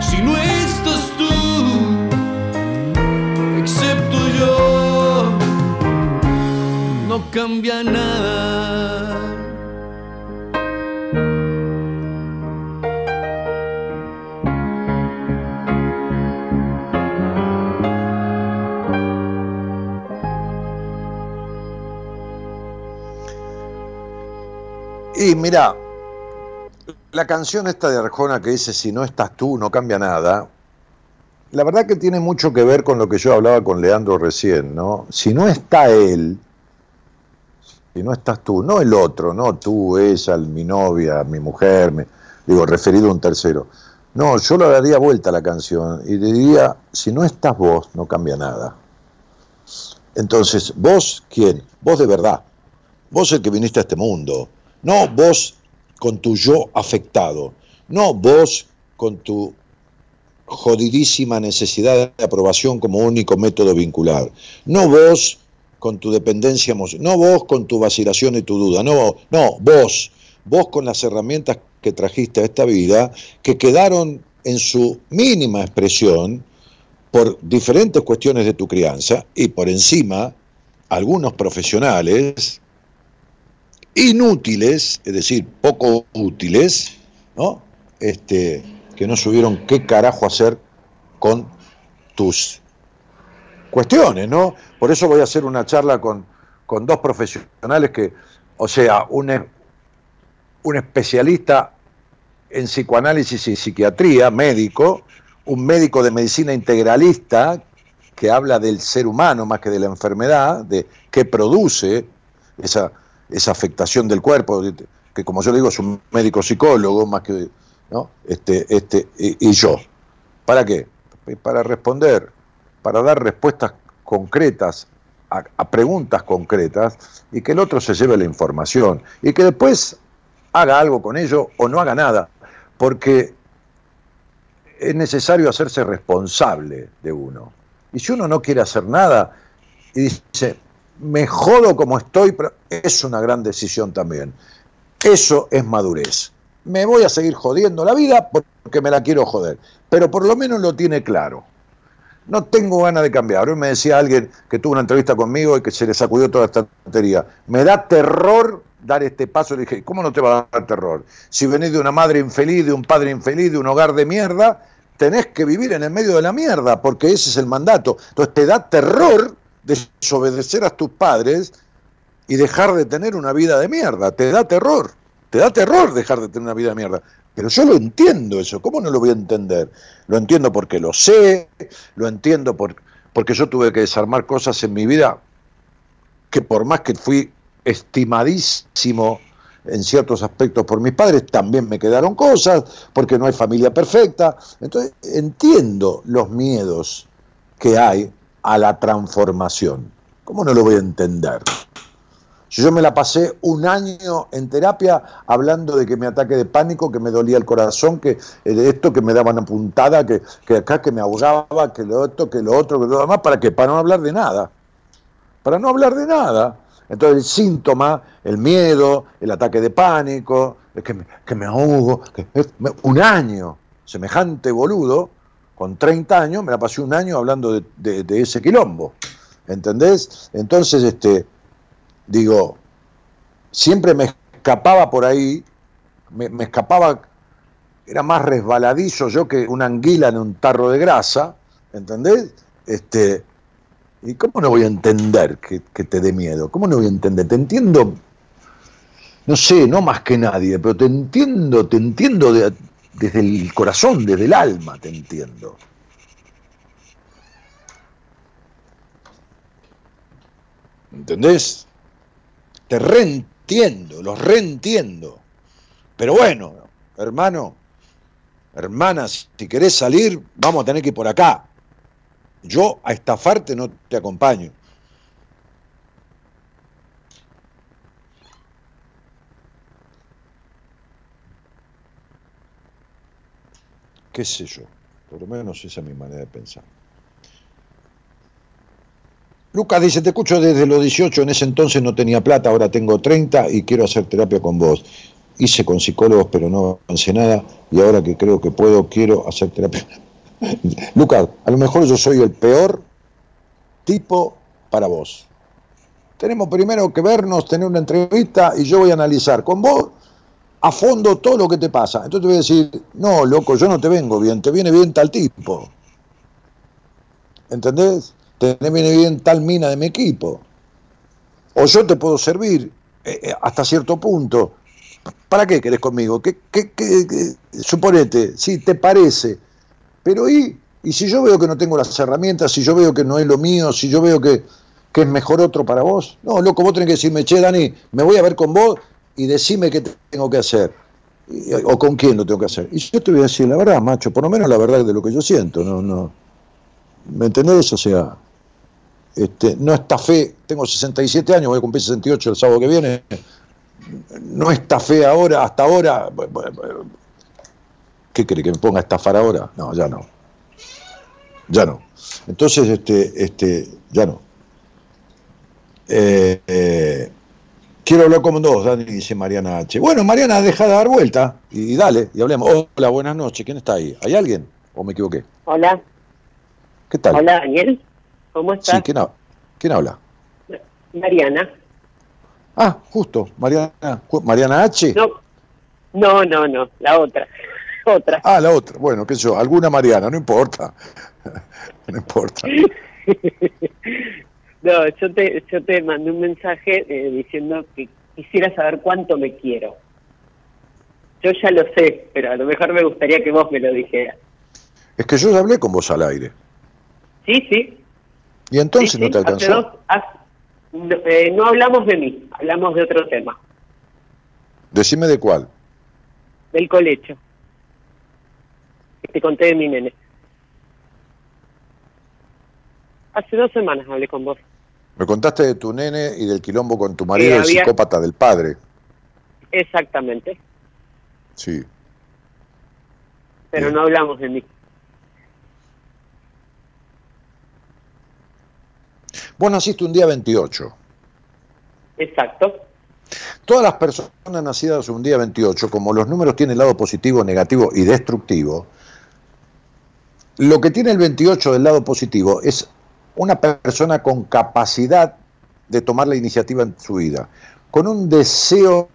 Si no estás tú, excepto yo, no cambia nada. Y mira, la canción esta de Arjona que dice si no estás tú no cambia nada, la verdad que tiene mucho que ver con lo que yo hablaba con Leandro recién, ¿no? Si no está él, si no estás tú, no el otro, no tú, ella, mi novia, mi mujer, me, digo, referido a un tercero. No, yo le daría vuelta a la canción y diría, si no estás vos, no cambia nada. Entonces, vos, ¿quién? Vos de verdad. Vos el que viniste a este mundo. No vos con tu yo afectado. No vos con tu jodidísima necesidad de aprobación como único método vincular. No vos con tu dependencia emocional, no vos con tu vacilación y tu duda, no, no, vos, vos con las herramientas que trajiste a esta vida, que quedaron en su mínima expresión por diferentes cuestiones de tu crianza y por encima algunos profesionales inútiles, es decir, poco útiles, ¿no? Este, que no supieron qué carajo hacer con tus cuestiones, ¿no? Por eso voy a hacer una charla con, con dos profesionales que, o sea, un, un especialista en psicoanálisis y psiquiatría, médico, un médico de medicina integralista que habla del ser humano más que de la enfermedad, de qué produce esa, esa afectación del cuerpo, que como yo digo es un médico psicólogo más que ¿no? este, este, y, yo. ¿Para qué? Para responder, para dar respuestas concretas a, a, preguntas concretas y que el otro se lleve la información y que después haga algo con ello o no haga nada, porque es necesario hacerse responsable de uno. Y si uno no quiere hacer nada y dice, me jodo como estoy, pero es una gran decisión también. Eso es madurez. Me voy a seguir jodiendo la vida porque me la quiero joder, pero por lo menos lo tiene claro. No tengo ganas de cambiar. Hoy me decía alguien que tuvo una entrevista conmigo y que se le sacudió toda esta tontería. Me da terror dar este paso. Le dije, ¿cómo no te va a dar terror? Si venís de una madre infeliz, de un padre infeliz, de un hogar de mierda, tenés que vivir en el medio de la mierda, porque ese es el mandato. Entonces te da terror desobedecer a tus padres y dejar de tener una vida de mierda. Te da terror. Te da terror dejar de tener una vida de mierda. Pero yo lo entiendo eso. ¿Cómo no lo voy a entender? Lo entiendo porque lo sé, lo entiendo por, porque yo tuve que desarmar cosas en mi vida que por más que fui estimadísimo en ciertos aspectos por mis padres, también me quedaron cosas, porque no hay familia perfecta. Entonces entiendo los miedos que hay a la transformación. ¿Cómo no lo voy a entender? Yo me la pasé un año en terapia hablando de que me ataque de pánico, que me dolía el corazón, que de esto, que me daban una puntada, que, que acá, que me ahogaba, que lo otro, que lo otro, que lo demás, ¿para qué? Para no hablar de nada. Para no hablar de nada. Entonces el síntoma, el miedo, el ataque de pánico, que me, que me ahogo, que, un año, semejante boludo, con 30 años, me la pasé un año hablando de, ese quilombo. ¿Entendés? Entonces, este, digo, siempre me escapaba por ahí, me, me, escapaba, era más resbaladizo yo que una anguila en un tarro de grasa, ¿entendés? Este, ¿Y cómo no voy a entender que, que te dé miedo? ¿Cómo no voy a entender? Te entiendo, no sé, no más que nadie, pero te entiendo, te entiendo de, desde el corazón, desde el alma te entiendo. ¿Entendés? Te reentiendo, los reentiendo. Pero bueno, hermano, hermanas, si querés salir, vamos a tener que ir por acá. Yo a estafarte no te acompaño. Qué sé yo, por lo menos esa es mi manera de pensar. Lucas dice, te escucho desde los 18, en ese entonces no tenía plata, ahora tengo 30 y quiero hacer terapia con vos. Hice con psicólogos, pero no avancé nada y ahora que creo que puedo, quiero hacer terapia. Lucas, a lo mejor yo soy el peor tipo para vos. Tenemos primero que vernos, tener una entrevista y yo voy a analizar con vos a fondo todo lo que te pasa. Entonces te voy a decir, no, loco, yo no te vengo bien, te viene bien tal tipo. ¿Entendés? Te viene bien tal mina de mi equipo. O yo te puedo servir eh, eh, hasta cierto punto, ¿para qué querés conmigo? ¿Qué, qué, qué, suponete, sí, te parece, pero ¿y? Y si yo veo que no tengo las herramientas, si yo veo que no es lo mío, si yo veo que, que es mejor otro para vos, no, loco, vos tenés que decirme, che, Dani, me voy a ver con vos y decime qué tengo que hacer o con quién lo tengo que hacer. Y yo te voy a decir la verdad, macho, por lo menos la verdad de lo que yo siento, no, no. ¿Me entendés? O sea, este, no está fe, tengo 67 años, voy a cumplir 68 el sábado que viene, no está fe ahora, hasta ahora, ¿qué cree que me ponga a estafar ahora? No, ya no. Ya no. Entonces, este, este, ya no. Eh, eh, quiero hablar con dos, Dani, dice Mariana H. Bueno, Mariana, deja de dar vuelta y, dale, y hablemos. Hola, buenas noches. ¿Quién está ahí? ¿Hay alguien? ¿O me equivoqué? Hola. ¿Qué tal? Hola, Daniel. ¿Cómo estás? Sí, ¿quién, ¿quién habla? Mariana. Ah, justo, Mariana, Mariana H. No, no, no, no, la otra. Otra. Ah, la otra. Bueno, qué sé yo, alguna Mariana, no importa. no importa. no, yo te, yo te mandé un mensaje eh, diciendo que quisiera saber cuánto me quiero. Yo ya lo sé, pero a lo mejor me gustaría que vos me lo dijeras. Es que yo ya hablé con vos al aire. Sí, sí. ¿Y entonces no te alcanzó? no, eh, no hablamos de mí, hablamos de otro tema. Decime de cuál. Del colecho. Que te conté de mi nene. Hace dos semanas hablé con vos. Me contaste de tu nene y del quilombo con tu marido, el psicópata del padre. Exactamente. Sí. Pero no hablamos de mí. Vos naciste un día 28. Exacto. Todas las personas nacidas un día 28, como los números tienen lado positivo, negativo y destructivo, lo que tiene el 28 del lado positivo es una persona con capacidad de tomar la iniciativa en su vida, con un deseo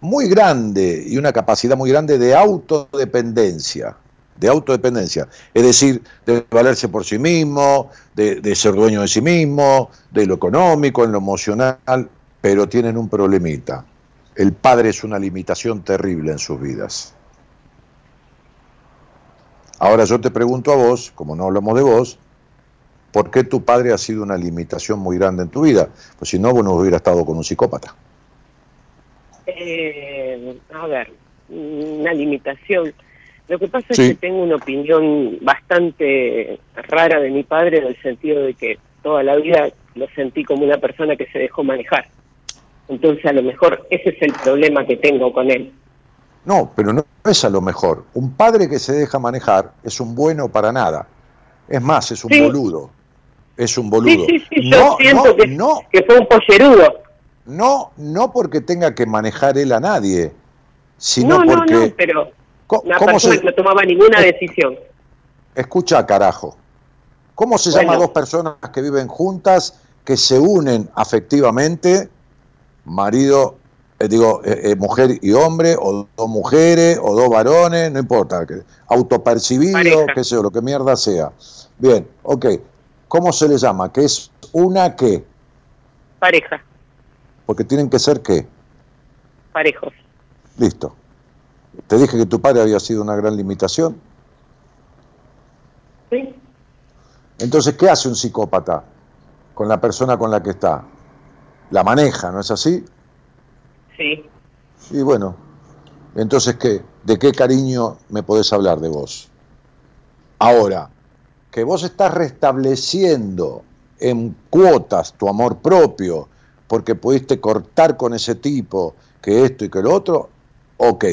muy grande y una capacidad muy grande de autodependencia, de autodependencia, es decir, de valerse por sí mismo, de, ser dueño de sí mismo, de lo económico, en lo emocional, pero tienen un problemita. El padre es una limitación terrible en sus vidas. Ahora yo te pregunto a vos, como no hablamos de vos, ¿por qué tu padre ha sido una limitación muy grande en tu vida? Pues si no, vos no hubieras estado con un psicópata. Eh, a ver, una limitación. Lo que pasa es que tengo una opinión bastante rara de mi padre en el sentido de que toda la vida lo sentí como una persona que se dejó manejar. Entonces a lo mejor ese es el problema que tengo con él. No, pero no es a lo mejor. Un padre que se deja manejar es un bueno para nada. Es más, es un boludo. Es un boludo. Sí, sí, sí, yo siento que, que fue un pollerudo. No, no porque tenga que manejar él a nadie, sino porque... No, no, pero una persona que no tomaba ninguna decisión. Escucha, carajo. ¿Cómo se llama dos personas que viven juntas, que se unen afectivamente, marido, eh, digo, eh, eh, mujer y hombre, o dos mujeres, o dos varones, no importa, autopercibido, qué sé yo, lo que mierda sea. Bien, ok. ¿Cómo se le llama? ¿Que es una qué? Pareja. Porque tienen que ser qué? Parejos. Listo. ¿Te dije que tu padre había sido una gran limitación? Sí. Entonces, ¿qué hace un psicópata con la persona con la que está? La maneja, ¿no es así? Sí. Y bueno, entonces, ¿qué? ¿De qué cariño me podés hablar de vos? Ahora, que vos estás restableciendo en cuotas tu amor propio porque pudiste cortar con ese tipo, que esto y que lo otro, ok,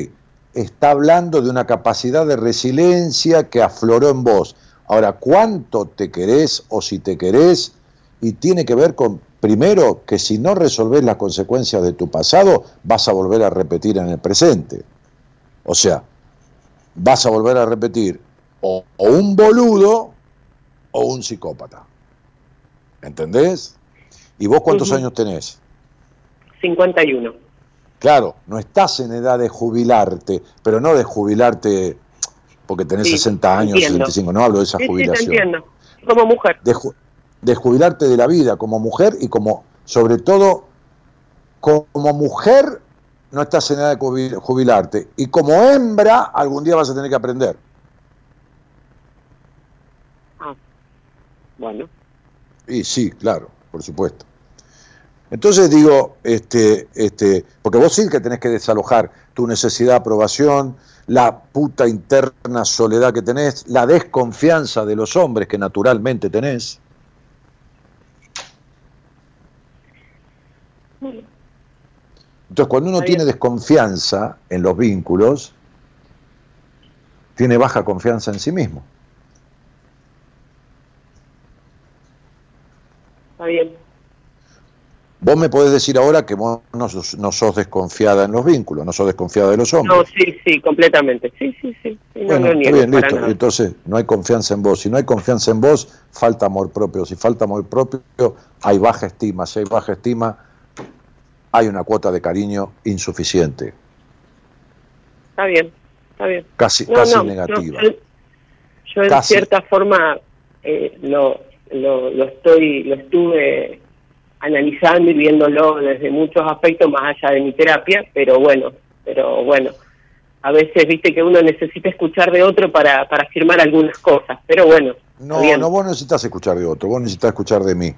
está hablando de una capacidad de resiliencia que afloró en vos. Ahora, ¿cuánto te querés o si te querés? Y tiene que ver con, primero, que si no resolvés las consecuencias de tu pasado, vas a volver a repetir en el presente. O sea, vas a volver a repetir o, un boludo o un psicópata. ¿Entendés? ¿Y vos cuántos años tenés? 51. Claro, no estás en edad de jubilarte, pero no de jubilarte porque tenés 60 años, 65, no hablo de esa jubilación. Sí, entiendo, como mujer. De, jubilarte de la vida como mujer y como, sobre todo, como mujer no estás en edad de jubilarte. Y como hembra, algún día vas a tener que aprender. Bueno. Y sí, claro, por supuesto. Entonces digo, este, este, porque vos sí que tenés que desalojar tu necesidad de aprobación, la puta interna soledad que tenés, la desconfianza de los hombres que naturalmente tenés. Entonces, cuando uno tiene desconfianza en los vínculos, tiene baja confianza en sí mismo. Está bien. Vos me podés decir ahora que vos no sos, desconfiada en los vínculos, no sos desconfiada de los hombres. No, sí, sí, completamente. Sí, sí, sí. bueno, está bien, listo. Entonces, no hay confianza en vos. Si no hay confianza en vos, falta amor propio. Si falta amor propio, hay baja estima. Si hay baja estima, hay una cuota de cariño insuficiente. Está bien, está bien. Casi, casi negativa. yo, en cierta forma eh, lo, lo, lo, estoy, lo estuve analizando y viéndolo desde muchos aspectos más allá de mi terapia, pero bueno, pero bueno, a veces viste que uno necesita escuchar de otro para, para afirmar algunas cosas, pero bueno. No, no, vos necesitas escuchar de otro, vos necesitas escuchar de mí.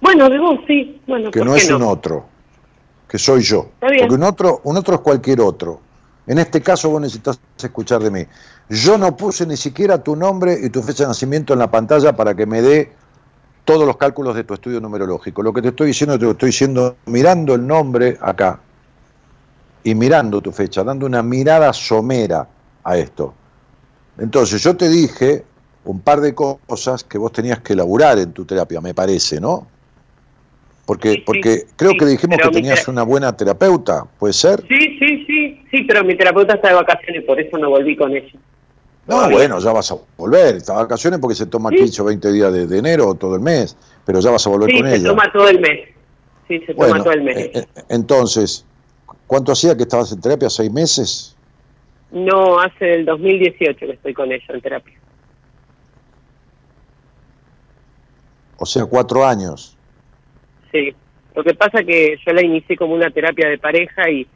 Bueno, de vos sí, bueno. Que no es un otro, que soy yo. Porque un otro, un otro es cualquier otro. En este caso vos necesitas escuchar de mí. Yo no puse ni siquiera tu nombre y tu fecha de nacimiento en la pantalla para que me dé todos los cálculos de tu estudio numerológico. Lo que te estoy diciendo, te lo estoy diciendo mirando el nombre acá y mirando tu fecha, dando una mirada somera a esto. Entonces yo te dije un par de cosas que vos tenías que elaborar en tu terapia, me parece, ¿no? Porque, porque creo que dijimos que tenías una buena terapeuta, ¿puede ser? Sí, sí, sí, sí, pero mi terapeuta está de vacaciones, por eso no volví con ella. No, bueno, ya vas a volver. Está de vacaciones porque se toma 15 o 20 días de, enero o todo el mes, pero ya vas a volver con ella. Sí, se toma todo el mes. Sí, se toma todo el mes. Eh, eh, entonces, ¿cuánto hacía que estabas en terapia? ¿Seis meses? No, hace el 2018 que estoy con ella en terapia. O sea, cuatro años. Sí. Lo que pasa que yo la inicié como una terapia de pareja y,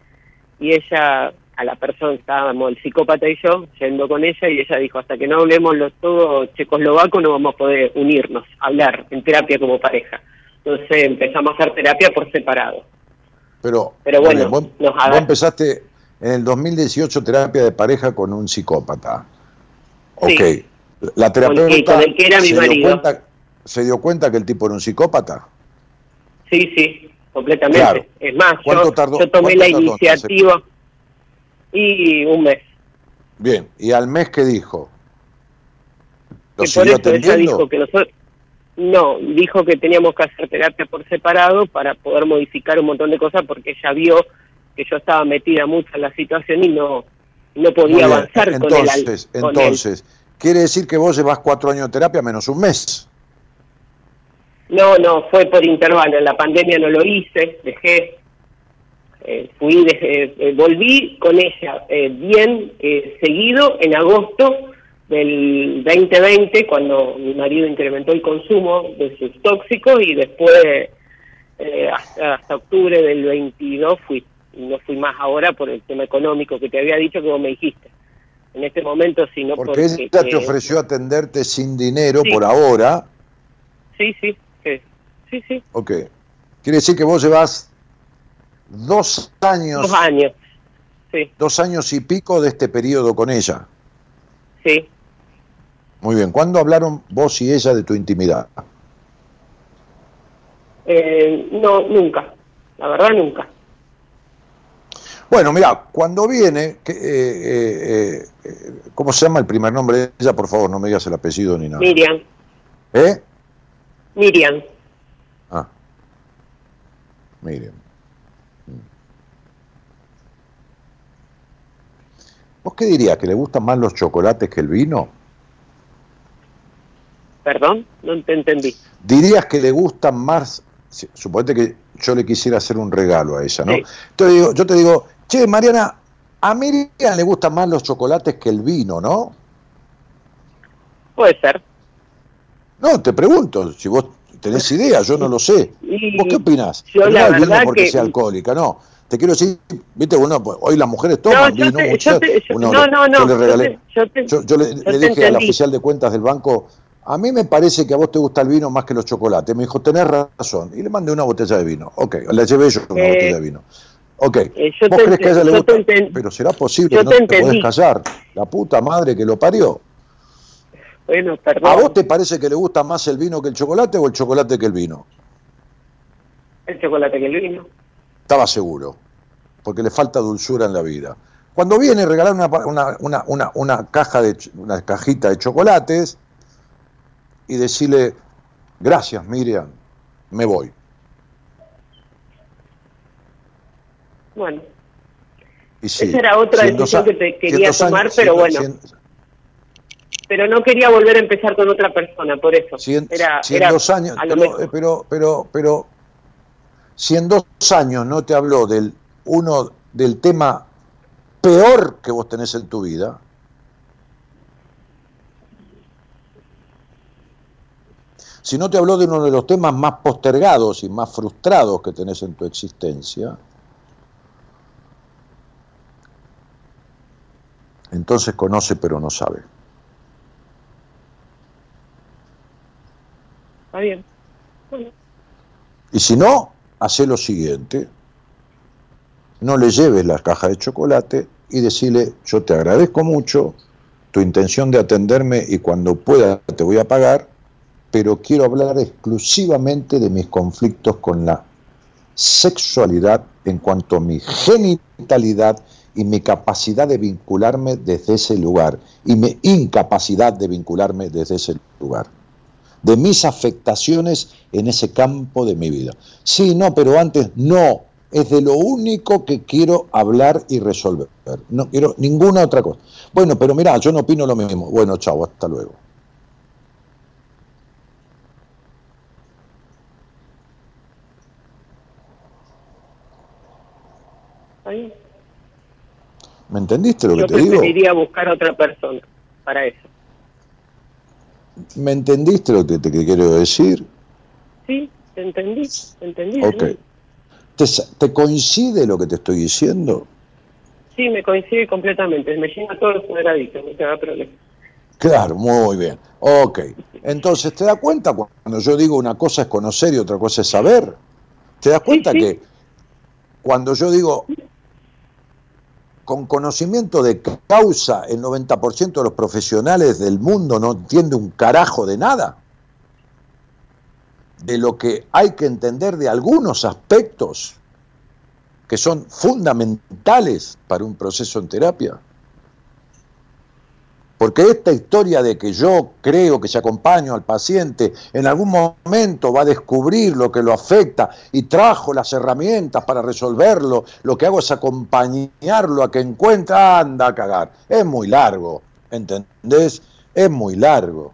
y ella a la persona, estábamos el psicópata y yo, yendo con ella, y ella dijo, hasta que no hablemos los todo checoslovaco no vamos a poder unirnos, hablar en terapia como pareja. Entonces empezamos a hacer terapia por separado. Pero, Pero bueno, vos, empezaste en el 2018 terapia de pareja con un psicópata. Ok. La terapeuta con el que era mi se, marido. Dio cuenta, ¿Se dio cuenta que el tipo era un psicópata? Sí, sí, completamente. Es más, yo, yo tomé la iniciativa y un mes. Bien, ¿y al mes qué dijo? ¿Lo que por eso ella dijo que nosotros... No, dijo que teníamos que hacer terapia por separado para poder modificar un montón de cosas porque ella vio que yo estaba metida mucho en la situación y no, no podía avanzar entonces, con él. Entonces, ¿quiere decir que vos llevas cuatro años de terapia menos un mes? No, no, fue por intervalo. En la pandemia no lo hice, dejé eh, fui eh, volví con ella eh, bien seguido en agosto del 2020 cuando mi marido incrementó el consumo de sus tóxicos y después hasta, hasta, octubre del 22 fui no fui más ahora por el tema económico que te había dicho que vos me dijiste. En este momento sino porque, porque ella te ofreció atenderte sin dinero por ahora. Sí sí sí sí. Ok. Quiere decir que vos llevas dos años. Dos años, sí. Dos años y pico de este periodo con ella. Sí. Muy bien. ¿Cuándo hablaron vos y ella de tu intimidad? Eh, no, nunca. La verdad, nunca. Bueno, mira, cuando viene, que, eh, eh, ¿cómo se llama el primer nombre de ella? Por favor, no me digas el apellido ni nada. Miriam. ¿Eh? Miriam. Ah. Miriam. ¿Vos qué dirías? ¿Que le gustan más los chocolates que el vino? Perdón, no te entendí. ¿Dirías que le gustan más? Suponete que yo le quisiera hacer un regalo a ella, ¿no? Entonces yo te digo, che, Mariana, a Miriam le gustan más los chocolates que el vino, ¿no? Puede ser. No, te pregunto, si vos tenés idea, yo no lo sé. ¿Vos qué opinás? Yo no la porque sea alcohólica, no. Te quiero decir, viste, bueno, pues, hoy las mujeres toman no, vino, yo no, no, no, yo le regalé, yo, le, dije a la oficial de cuentas del banco, a mí me parece que a vos te gusta el vino más que los chocolates. Me dijo, tenés razón. Y le mandé una botella de vino. Ok, le llevé yo una eh, botella de vino. Ok, eh, ¿vos crees que a ella le gusta? Pero será posible que no te, podés callar. La puta madre que lo parió. Bueno, perdón. ¿A vos te parece que le gusta más el vino que el chocolate o el chocolate que el vino? El chocolate que el vino. Estaba seguro, porque le falta dulzura en la vida. Cuando viene a regalar una, una, una, una, caja de, una cajita de chocolates y decirle, gracias Miriam, me voy. Bueno. Esa era otra decisión que te quería tomar, pero bueno. pero no quería volver a empezar con otra persona, por eso. era, dos años, pero, pero, pero, pero, si en dos años no te habló del uno del tema peor que vos tenés en tu vida, si no te habló de uno de los temas más postergados y más frustrados que tenés en tu existencia, entonces conoce pero no sabe. Está bien. Y si no, hace lo siguiente, no le lleves la caja de chocolate y decirle, yo te agradezco mucho tu intención de atenderme y cuando pueda te voy a pagar, pero quiero hablar exclusivamente de mis conflictos con la sexualidad en cuanto a mi genitalidad y mi capacidad de vincularme desde ese lugar y mi incapacidad de vincularme desde ese lugar de mis afectaciones en ese campo de mi vida. Sí, no, pero antes no, es de lo único que quiero hablar y resolver. No quiero ninguna otra cosa. Bueno, pero mira, yo no opino lo mismo. Bueno, chao, hasta luego. ¿Me entendiste lo que te digo? Yo preferiría buscar otra persona para eso. ¿Me entendiste lo que te quiero decir? Sí, te entendí, te entendí. Ok. ¿Te, coincide lo que te estoy diciendo? Sí, me coincide completamente. Me llena todo el cuadradito, no te da problema. Claro, muy bien. Ok. Entonces, ¿te das cuenta cuando yo digo una cosa es conocer y otra cosa es saber? ¿Te das cuenta que cuando yo digo con conocimiento de causa, el 90% de los profesionales del mundo no entiende un carajo de nada. De lo que hay que entender de algunos aspectos que son fundamentales para un proceso en terapia. Porque esta historia de que yo creo que se acompaño al paciente, en algún momento va a descubrir lo que lo afecta y trajo las herramientas para resolverlo, lo que hago es acompañarlo a que encuentre, anda a cagar. Es muy largo, ¿entendés? Es muy largo.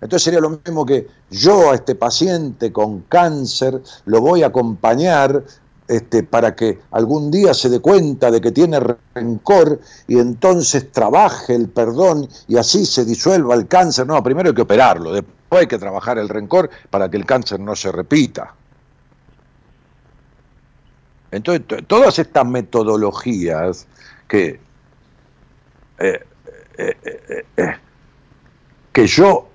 Entonces sería lo mismo que yo a este paciente con cáncer lo voy a acompañar este, para que algún día se dé cuenta de que tiene rencor y entonces trabaje el perdón y así se disuelva el cáncer. No, primero hay que operarlo, después hay que trabajar el rencor para que el cáncer no se repita. Entonces, todas estas metodologías que, eh, eh, eh, que yo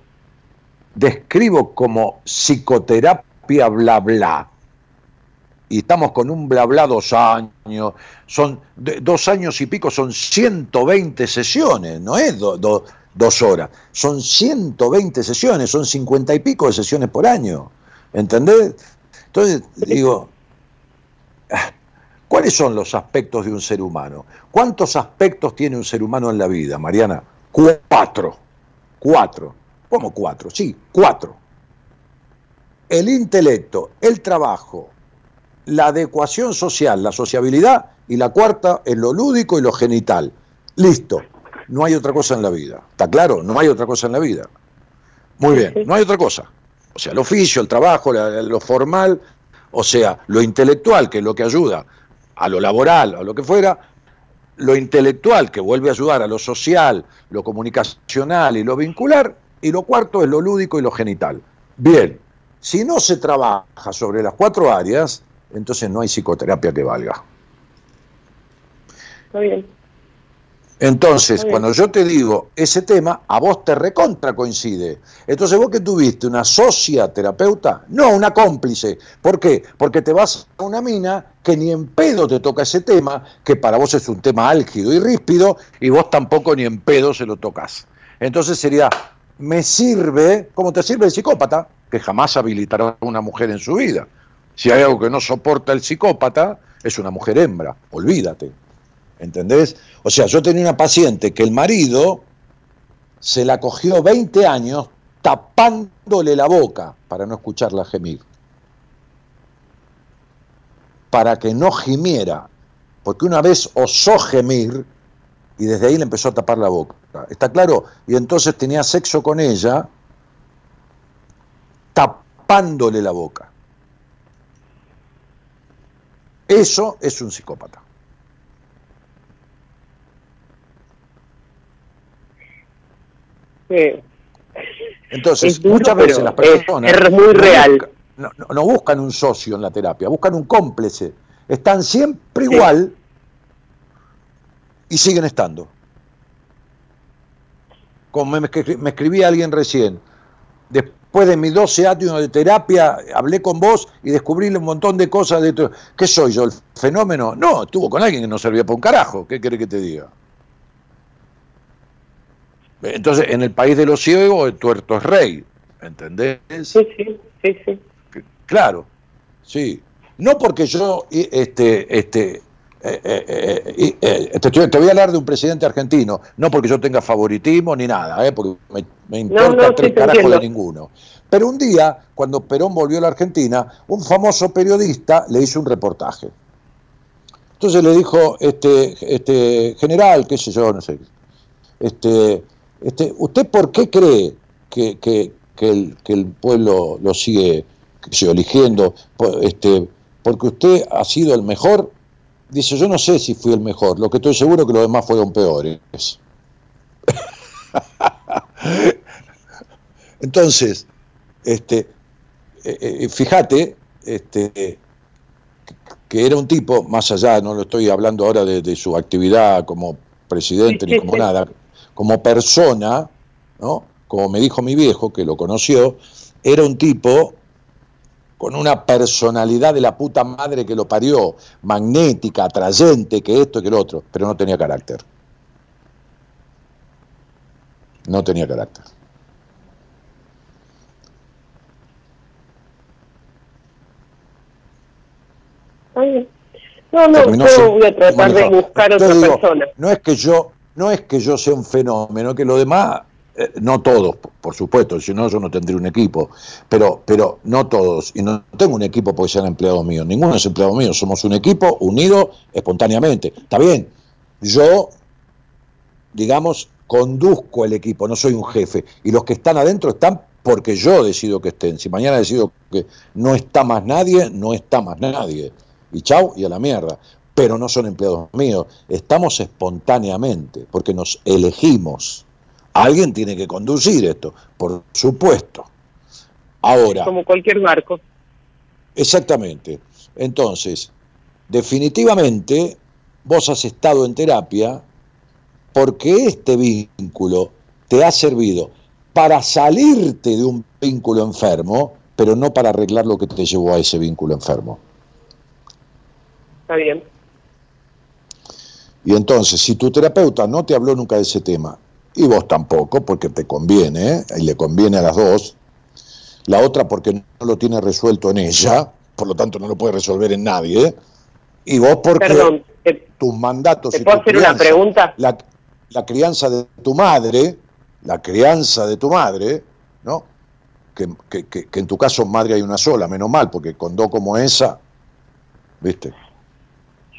describo como psicoterapia bla bla, y estamos con un bla bla dos años, son dos años y pico, son 120 sesiones, no es dos horas, son 120 sesiones, son 50 y pico de sesiones por año, ¿entendés? Entonces digo, ¿cuáles son los aspectos de un ser humano? ¿Cuántos aspectos tiene un ser humano en la vida, Mariana? Cuatro, cuatro, ¿cómo cuatro? Sí, cuatro. El intelecto, el trabajo, la adecuación social, la sociabilidad, y la cuarta es lo lúdico y lo genital. Listo, no hay otra cosa en la vida. ¿Está claro? No hay otra cosa en la vida. Muy bien, no hay otra cosa. O sea, el oficio, el trabajo, lo formal, o sea, lo intelectual, que es lo que ayuda a lo laboral, a lo que fuera, lo intelectual, que vuelve a ayudar a lo social, lo comunicacional y lo vincular, y lo cuarto es lo lúdico y lo genital. Bien, si no se trabaja sobre las cuatro áreas, entonces no hay psicoterapia que valga. Está bien. Entonces, cuando yo te digo ese tema, a vos te recontra coincide. Entonces, vos que tuviste una socia terapeuta, no una cómplice. ¿Por qué? Porque te vas a una mina que ni en pedo te toca ese tema, que para vos es un tema álgido y ríspido, y vos tampoco ni en pedo se lo tocas. Entonces sería, me sirve, como te sirve el psicópata, que jamás habilitará a una mujer en su vida. Si hay algo que no soporta el psicópata, es una mujer hembra, olvídate. ¿Entendés? O sea, yo tenía una paciente que el marido se la cogió 20 años tapándole la boca para no escucharla gemir. Para que no gimiera. Porque una vez osó gemir y desde ahí le empezó a tapar la boca. ¿Está claro? Y entonces tenía sexo con ella tapándole la boca. Eso es un psicópata. Entonces, muchas veces las personas es, muy real. no, buscan un socio en la terapia, buscan un cómplice. Están siempre igual y siguen estando. Como me, me escribía alguien recién, después de mis 12 años de terapia, hablé con vos y descubrí un montón de cosas. De ¿Qué soy yo, el fenómeno? No, estuvo con alguien que no servía para un carajo. ¿Qué quiere que te diga? Entonces, en el país de los ciegos, el tuerto es rey, ¿entendés? Sí, sí, sí, sí. Claro, sí. No porque yo, este, este, eh, eh, eh, te, voy a hablar de un presidente argentino, no porque yo tenga favoritismo ni nada, porque me, importa tres carajos de ninguno. Pero un día, cuando Perón volvió a la Argentina, un famoso periodista le hizo un reportaje. Entonces le dijo, este, este general, qué sé yo, no sé, este, este, ¿Usted por qué cree que, que, el, que el, pueblo lo sigue eligiendo? Este, porque usted ha sido el mejor. Dice, yo no sé si fui el mejor, lo que estoy seguro es que los demás fueron peores. Entonces, este, eh, eh, fíjate, este, que era un tipo, más allá, no lo estoy hablando ahora de, su actividad como presidente ni como nada, como persona, ¿no? como me dijo mi viejo, que lo conoció, era un tipo con una personalidad de la puta madre que lo parió, magnética, atrayente, que esto, que lo otro, pero no tenía carácter. No tenía carácter. No, no, yo voy a tratar de buscar otra persona. No es que yo no es que yo sea un fenómeno, que lo demás, eh, no todos, por supuesto, si no yo no tendría un equipo, pero, pero no todos, y no tengo un equipo porque sean empleados míos, ninguno es empleado mío, somos un equipo unido espontáneamente. Está bien, yo, digamos, conduzco el equipo, no soy un jefe, y los que están adentro están porque yo decido que estén. Si mañana decido que no está más nadie, no está más nadie. Y chau, y a la mierda pero no son empleados míos. Estamos espontáneamente, porque nos elegimos. Alguien tiene que conducir esto, por supuesto. Ahora. Como cualquier marco. Exactamente. Entonces, definitivamente, vos has estado en terapia porque este vínculo te ha servido para salirte de un vínculo enfermo, pero no para arreglar lo que te llevó a ese vínculo enfermo. Está bien. Y entonces, si tu terapeuta no te habló nunca de ese tema, y vos tampoco, porque te conviene, y le conviene a las dos, la otra porque no lo tiene resuelto en ella, por lo tanto no lo puede resolver en nadie, y vos porque tus mandatos ¿te puedo hacer una pregunta? La, crianza de tu madre, la crianza de tu madre, ¿no? Que, que en tu caso madre hay una sola, menos mal, porque con dos como esa, ¿viste?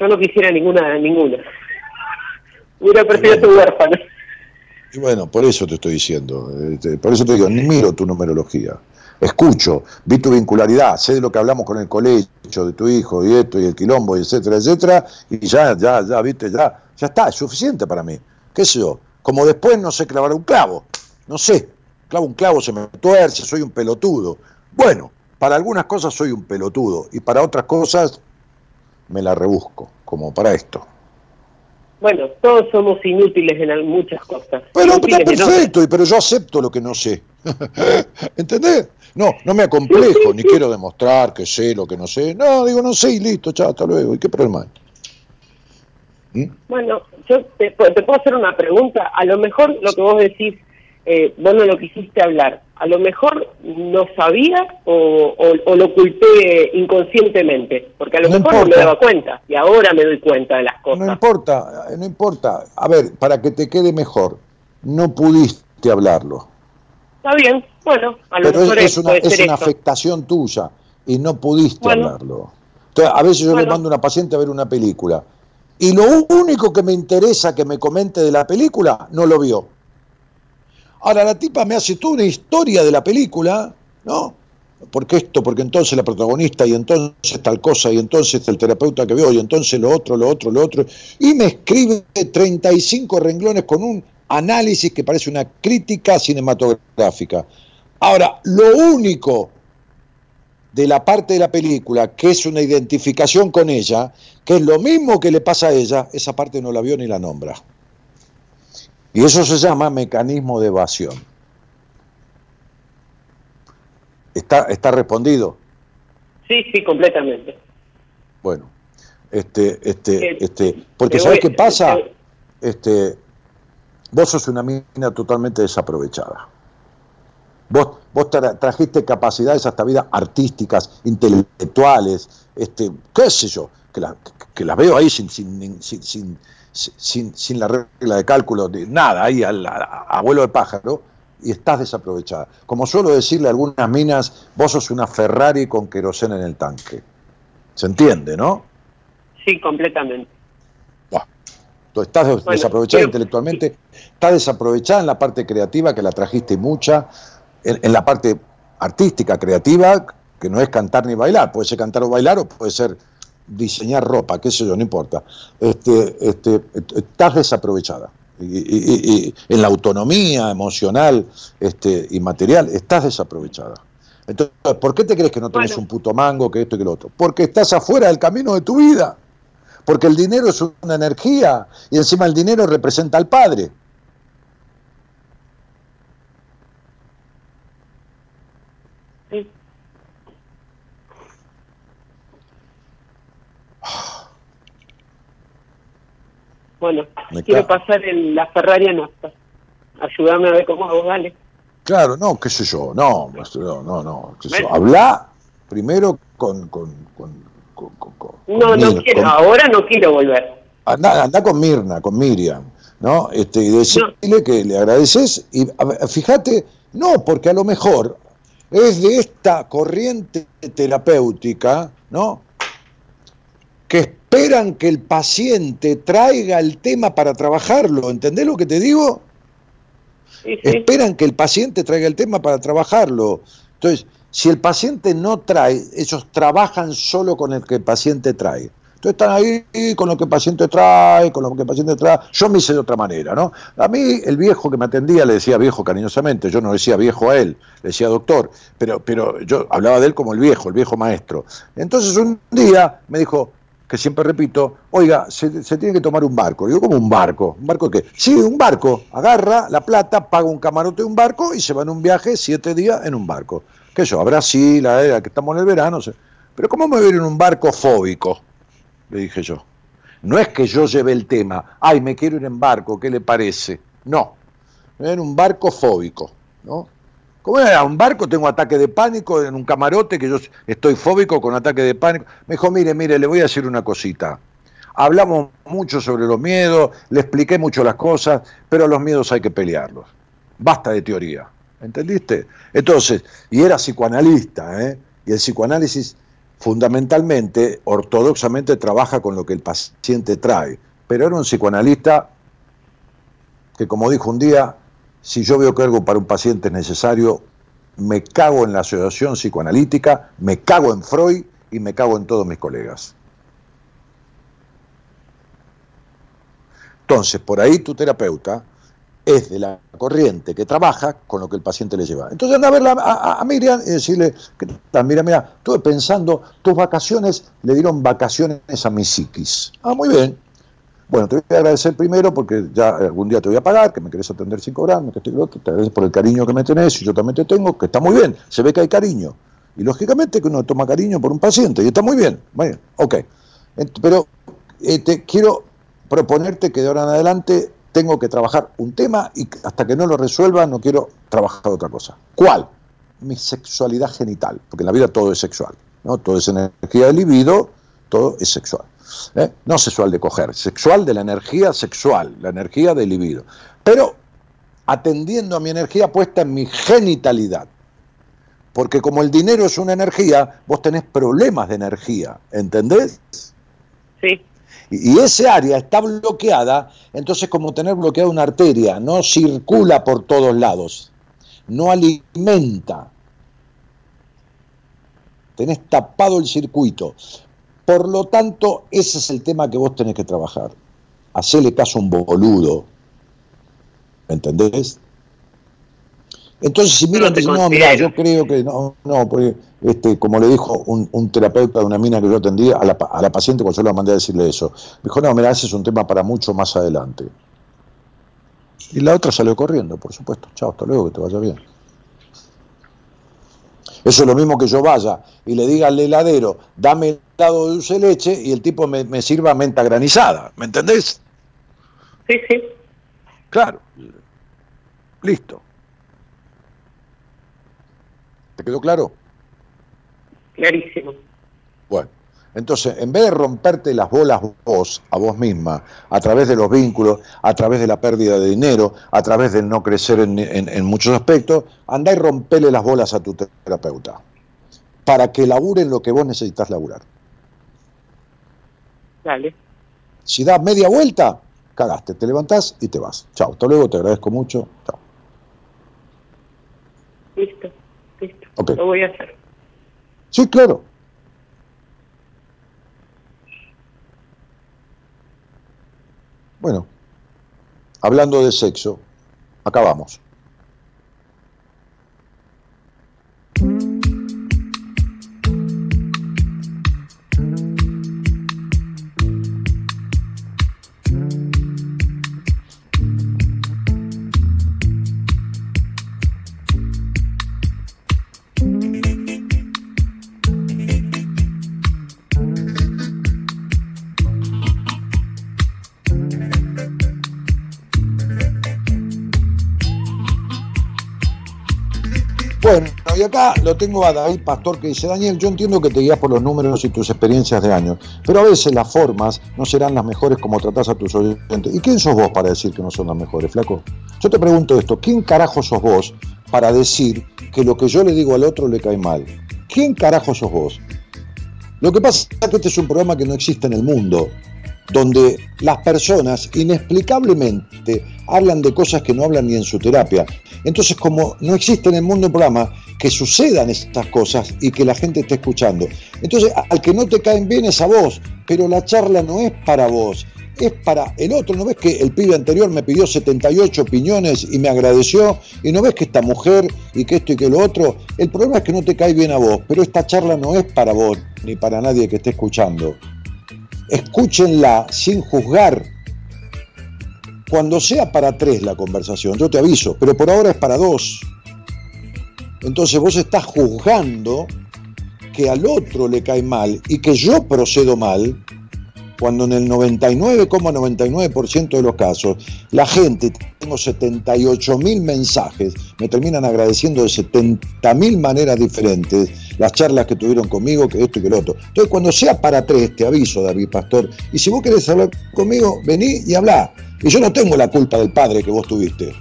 Yo no quisiera ninguna, ninguna. Hubiera preferido tu huérfano. Bueno, por eso te estoy diciendo, este, por eso te digo, miro tu numerología, escucho, vi tu vincularidad, sé de lo que hablamos con el colegio, de tu hijo y esto y el quilombo, y etcétera, etcétera, y ya, ya, ya, viste, ya, ya está, es suficiente para mí. ¿Qué sé yo? Como después no sé clavar un clavo, no sé, clavo un clavo, se me tuerce, soy un pelotudo. Bueno, para algunas cosas soy un pelotudo y para otras cosas me la rebusco, como para esto. Bueno, todos somos inútiles en muchas cosas. Pero está perfecto, pero yo acepto lo que no sé. ¿Entendés? No, no me acomplejo, ni quiero demostrar que sé lo que no sé. No, digo, no sé y listo, chao, hasta luego. ¿Y qué problema hay? ¿Mm? Bueno, yo te, te, puedo hacer una pregunta. A lo mejor lo que vos decís, eh, vos no lo quisiste hablar. A lo mejor no sabía o, lo oculté inconscientemente, porque a lo mejor no me daba cuenta y ahora me doy cuenta de las cosas. No importa, no importa. A ver, para que te quede mejor, no pudiste hablarlo. Está bien, bueno, a lo mejor es, una, es una afectación tuya y no pudiste hablarlo. Entonces, a veces yo le mando a una paciente a ver una película y lo único que me interesa que me comente de la película, no lo vio. Ahora la tipa me hace toda una historia de la película, ¿no? Porque esto, porque entonces la protagonista, y entonces tal cosa, y entonces el terapeuta que veo, y entonces lo otro, lo otro, lo otro. Y me escribe 35 renglones con un análisis que parece una crítica cinematográfica. Ahora, lo único de la parte de la película que es una identificación con ella, que es lo mismo que le pasa a ella, esa parte no la vio ni la nombra. Y eso se llama mecanismo de evasión. ¿Está, está respondido? Sí, sí, completamente. Bueno, este, este, eh, este, porque ¿sabes qué pasa? Este, vos sos una mina totalmente desaprovechada. Vos, vos trajiste capacidades hasta vida artísticas, intelectuales, este, qué sé yo, que, que las veo ahí sin, sin, sin, sin, sin la regla de cálculo, de nada, ahí al, abuelo de pájaro, y estás desaprovechada. Como suelo decirle a algunas minas, vos sos una Ferrari con queroseno en el tanque. ¿Se entiende, no? Sí, completamente. Tú estás desaprovechada intelectualmente, estás desaprovechada en la parte creativa, que la trajiste mucha, en, la parte artística, creativa, que no es cantar ni bailar, puede ser cantar o bailar o puede ser diseñar ropa, qué sé yo, no importa. Este, este, estás desaprovechada. Y, en la autonomía emocional este, y material estás desaprovechada. Entonces, ¿por qué te crees que no tenés un puto mango, que esto y que lo otro? Porque estás afuera del camino de tu vida. Porque el dinero es una energía y encima el dinero representa al padre. Bueno, quiero pasar en la Ferrari a Nasta. Ayúdame a ver cómo hago, dale. Claro, no, qué sé yo, no, no, no, no. Habla primero con... con, con, no, no quiero, ahora no quiero volver. Anda, anda con Mirna, con Miriam, ¿no? Este, y decirle que le agradeces y fíjate, no, porque a lo mejor es de esta corriente terapéutica, ¿no? Esperan que el paciente traiga el tema para trabajarlo. ¿Entendés lo que te digo? Esperan que el paciente traiga el tema para trabajarlo. Entonces, si el paciente no trae, ellos trabajan solo con el que el paciente trae. Entonces están ahí con lo que el paciente trae, con lo que el paciente trae. Yo me hice de otra manera, ¿no? A mí el viejo que me atendía le decía viejo cariñosamente, yo no decía viejo a él, le decía doctor, pero, pero yo hablaba de él como el viejo, el viejo maestro. Entonces un día me dijo, que siempre repito, oiga, se, tiene que tomar un barco. Digo, ¿cómo un barco? ¿Un barco qué? Sí, un barco. Agarra la plata, paga un camarote de un barco y se va en un viaje siete días en un barco. ¿Qué yo? A Brasil, a era que estamos en el verano. Pero ¿cómo me voy a en un barco fóbico? Le dije yo. No es que yo lleve el tema, ay, me quiero ir en barco, ¿qué le parece? No, en un barco fóbico, ¿no? ¿Cómo? Un barco, tengo ataque de pánico en un camarote, que yo estoy fóbico con ataque de pánico. Me dijo, mire, mire, le voy a decir una cosita. Hablamos mucho sobre los miedos, le expliqué mucho las cosas, pero los miedos hay que pelearlos. Basta de teoría. ¿Entendiste? Entonces, y era psicoanalista, ¿eh? Y el psicoanálisis fundamentalmente, ortodoxamente, trabaja con lo que el paciente trae. Pero era un psicoanalista que, como dijo un día, si yo veo que algo para un paciente es necesario, me cago en la asociación psicoanalítica, me cago en Freud y me cago en todos mis colegas. Entonces, por ahí tu terapeuta es de la corriente que trabaja con lo que el paciente le lleva. Entonces anda a verla a, Miriam y decirle, mira, mira, estuve pensando, tus vacaciones le dieron vacaciones a mi psiquis. Ah, muy bien. Bueno, te voy a agradecer primero porque ya algún día te voy a pagar, que me querés atender sin cobrarme, que estoy te agradezco por el cariño que me tenés y yo también te tengo, que está muy bien, se ve que hay cariño. Y lógicamente que uno toma cariño por un paciente y está muy bien. Bueno, ok. Pero te quiero proponerte que de ahora en adelante tengo que trabajar un tema y hasta que no lo resuelva no quiero trabajar otra cosa. ¿Cuál? Mi sexualidad genital, porque en la vida todo es sexual, ¿no? Todo es energía de libido, todo es sexual. ¿Eh? No sexual de coger, sexual de la energía sexual, la energía del libido. Pero atendiendo a mi energía puesta en mi genitalidad. Porque como el dinero es una energía, vos tenés problemas de energía, ¿entendés? Sí. Y ese área está bloqueada, entonces como tener bloqueada una arteria, no circula por todos lados, no alimenta. Tenés tapado el circuito. Por lo tanto, ese es el tema que vos tenés que trabajar. Hacele caso a un boludo. ¿Entendés? Entonces, si miran, no, no mira, yo creo que no, no, porque, este, como le dijo un, terapeuta de una mina que yo atendía a la, a la paciente cuando yo la mandé a decirle eso, me dijo, no, mira, ese es un tema para mucho más adelante. Y la otra salió corriendo, por supuesto. Chao, hasta luego, que te vaya bien. Eso es lo mismo que yo vaya y le diga al heladero, dame helado de dulce leche y el tipo me, me sirva menta granizada. ¿Me entendés? Sí, sí. Claro. Listo. ¿Te quedó claro? Clarísimo. Bueno. Entonces, en vez de romperte las bolas vos, a vos misma, a través de los vínculos, a través de la pérdida de dinero, a través del no crecer en, muchos aspectos, andá y rompele las bolas a tu terapeuta, para que labure en lo que vos necesitas laburar. Dale. Si das media vuelta, cagaste, te levantás y te vas. Chao, hasta luego, te agradezco mucho. Chao. Listo, listo. Lo voy a hacer. Sí, claro. Bueno, hablando de sexo, acabamos. Bueno, y acá lo tengo a David Pastor que dice, Daniel, yo entiendo que te guías por los números y tus experiencias de años, pero a veces las formas no serán las mejores como tratás a tus oyentes. ¿Y quién sos vos para decir que no son las mejores, flaco? Yo te pregunto esto, ¿quién carajo sos vos para decir que lo que yo le digo al otro le cae mal? ¿Quién carajo sos vos? Lo que pasa es que este es un programa que no existe en el mundo, donde las personas inexplicablemente hablan de cosas que no hablan ni en su terapia. Entonces, como no existe en el mundo un programa que sucedan estas cosas y que la gente esté escuchando, entonces al que no te caen bien es a vos, pero la charla no es para vos, es para el otro. ¿No ves que el pibe anterior me pidió 78 opiniones y me agradeció? ¿Y no ves que esta mujer y que esto y que lo otro? El problema es que no te cae bien a vos, pero esta charla no es para vos ni para nadie que esté escuchando escúchenla sin juzgar. Cuando sea para tres la conversación, yo te aviso, pero por ahora es para dos. Entonces vos estás juzgando que al otro le cae mal y que yo procedo mal, cuando en el 99,99% de los casos la gente, tengo 78 mil mensajes, me terminan agradeciendo de 70 mil maneras diferentes las charlas que tuvieron conmigo, que esto y que lo otro. Entonces, cuando sea para tres, te aviso, David Pastor, y si vos querés hablar conmigo, vení y hablá. Y yo no tengo la culpa del padre que vos tuviste,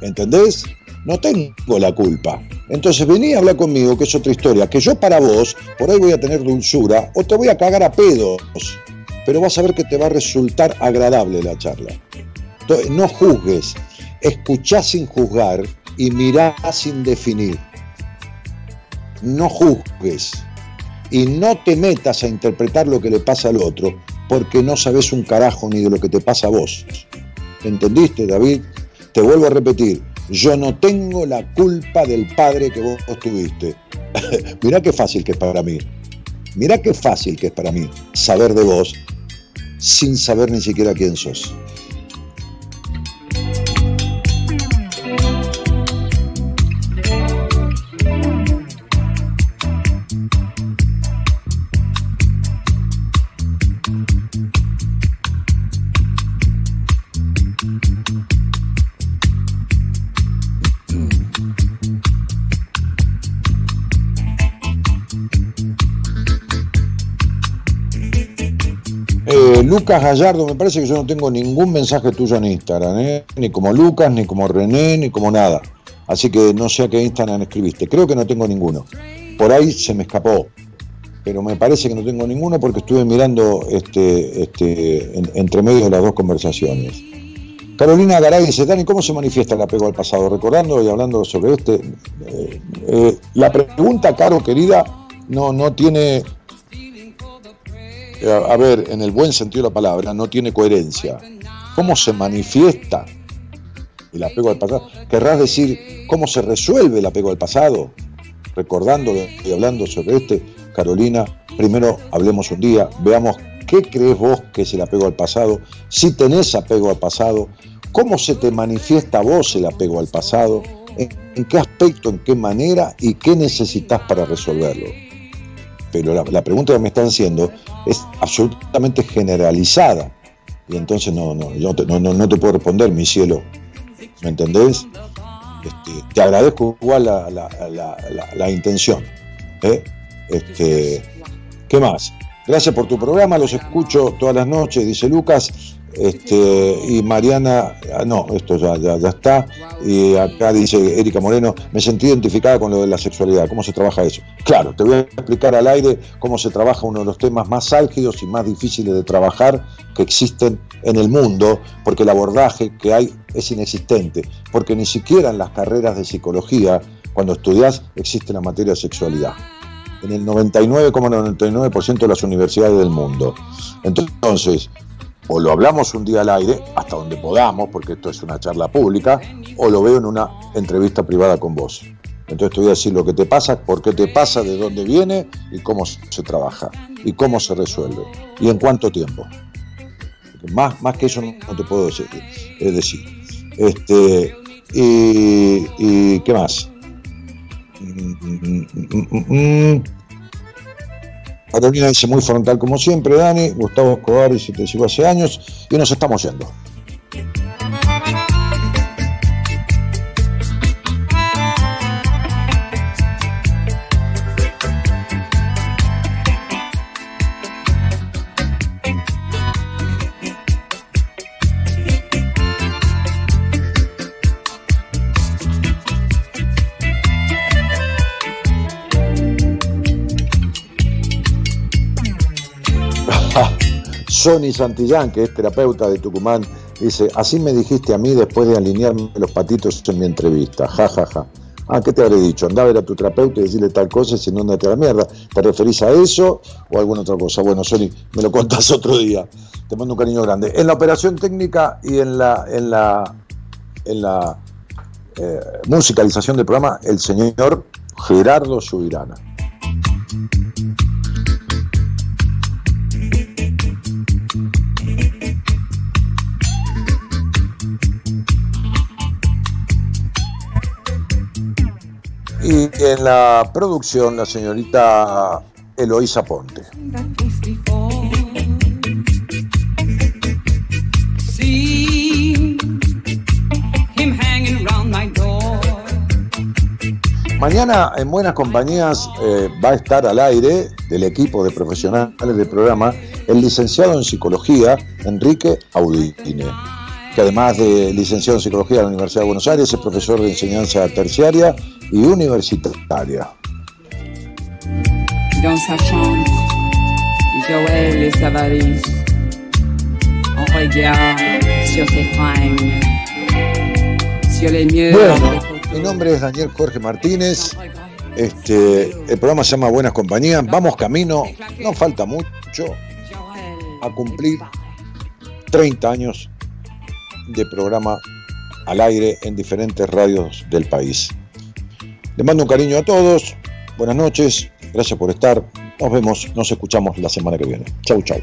¿entendés? No tengo la culpa. Entonces vení y habla conmigo, que es otra historia, que yo para vos, por ahí voy a tener dulzura, o te voy a cagar a pedos, pero vas a ver que te va a resultar agradable la charla. Entonces, no juzgues, escuchá sin juzgar y mirá sin definir no juzgues y no te metas a interpretar lo que le pasa al otro, porque no sabes un carajo ni de lo que te pasa a vos. ¿Entendiste, David? Te vuelvo a repetir, yo no tengo la culpa del padre que vos tuviste. Mirá qué fácil que es para mí. Mirá qué fácil que es para mí saber de vos sin saber ni siquiera quién sos. Lucas Gallardo, me parece que yo no tengo ningún mensaje tuyo en Instagram, ¿eh? ni como Lucas, ni como René, ni como nada. Así que no sé a qué Instagram escribiste. Creo que no tengo ninguno. Por ahí se me escapó. Pero me parece que no tengo ninguno porque estuve mirando este, este, entre medio de las dos conversaciones. Carolina Garay dice, Dani, ¿cómo se manifiesta el apego al pasado? Recordando y hablando sobre este, eh, eh, la pregunta, Caro, querida, no, no tiene a ver, en el buen sentido de la palabra, no tiene coherencia. ¿Cómo se manifiesta el apego al pasado? ¿Querrás decir cómo se resuelve el apego al pasado? Recordando y hablando sobre este, Carolina, primero hablemos un día, veamos qué crees vos que es el apego al pasado, si tenés apego al pasado, cómo se te manifiesta vos el apego al pasado, en, qué aspecto, en qué manera y qué necesitas para resolverlo pero la, pregunta que me están haciendo es absolutamente generalizada. Y entonces no, no, yo no, no, te puedo responder, mi cielo. ¿Me entendés? Este, te agradezco igual la, intención. ¿eh? Este, ¿Qué más? Gracias por tu programa, los escucho todas las noches, dice Lucas. Este, y Mariana, ah, no, esto ya, ya, está. Y acá dice Erika Moreno, me sentí identificada con lo de la sexualidad. ¿Cómo se trabaja eso? Claro, te voy a explicar al aire cómo se trabaja uno de los temas más álgidos y más difíciles de trabajar que existen en el mundo, porque el abordaje que hay es inexistente, porque ni siquiera en las carreras de psicología, cuando estudias, existe la materia de sexualidad en el 99,99% de las universidades del mundo. Entonces, o lo hablamos un día al aire, hasta donde podamos, porque esto es una charla pública, o lo veo en una entrevista privada con vos. Entonces te voy a decir lo que te pasa, por qué te pasa, de dónde viene y cómo se trabaja y cómo se resuelve y en cuánto tiempo. Más, más que eso no, te puedo decir. Es decir, este, y, y ¿qué más? Mm, mm, mm, Carolina dice muy frontal como siempre, Dani. Gustavo Escobar dice te sigo hace años y nos estamos yendo. Sony Santillán, que es terapeuta de Tucumán, dice, así me dijiste a mí después de alinearme los patitos en mi entrevista, ja, ja, ja. Ah, ¿qué te habré dicho? Andá a ver a tu terapeuta y decirle tal cosa, si no andate a la mierda. ¿Te referís a eso o a alguna otra cosa? Bueno, Sony, me lo contás otro día. Te mando un cariño grande. En la operación técnica y en la, en la, en la eh, musicalización del programa, el señor Gerardo Subirana. Y en la producción, la señorita Eloísa Ponte. Mañana en Buenas Compañías eh, va a estar al aire del equipo de profesionales del programa el licenciado en psicología Enrique Audine que además de licenciado en Psicología de la Universidad de Buenos Aires, es profesor de enseñanza terciaria y universitaria. Bueno, mi nombre es Daniel Jorge Martínez. Este, el programa se llama Buenas Compañías. Vamos camino, no falta mucho, a cumplir 30 años de programa al aire en diferentes radios del país. Les mando un cariño a todos, buenas noches, gracias por estar, nos vemos, nos escuchamos la semana que viene. Chau, chau.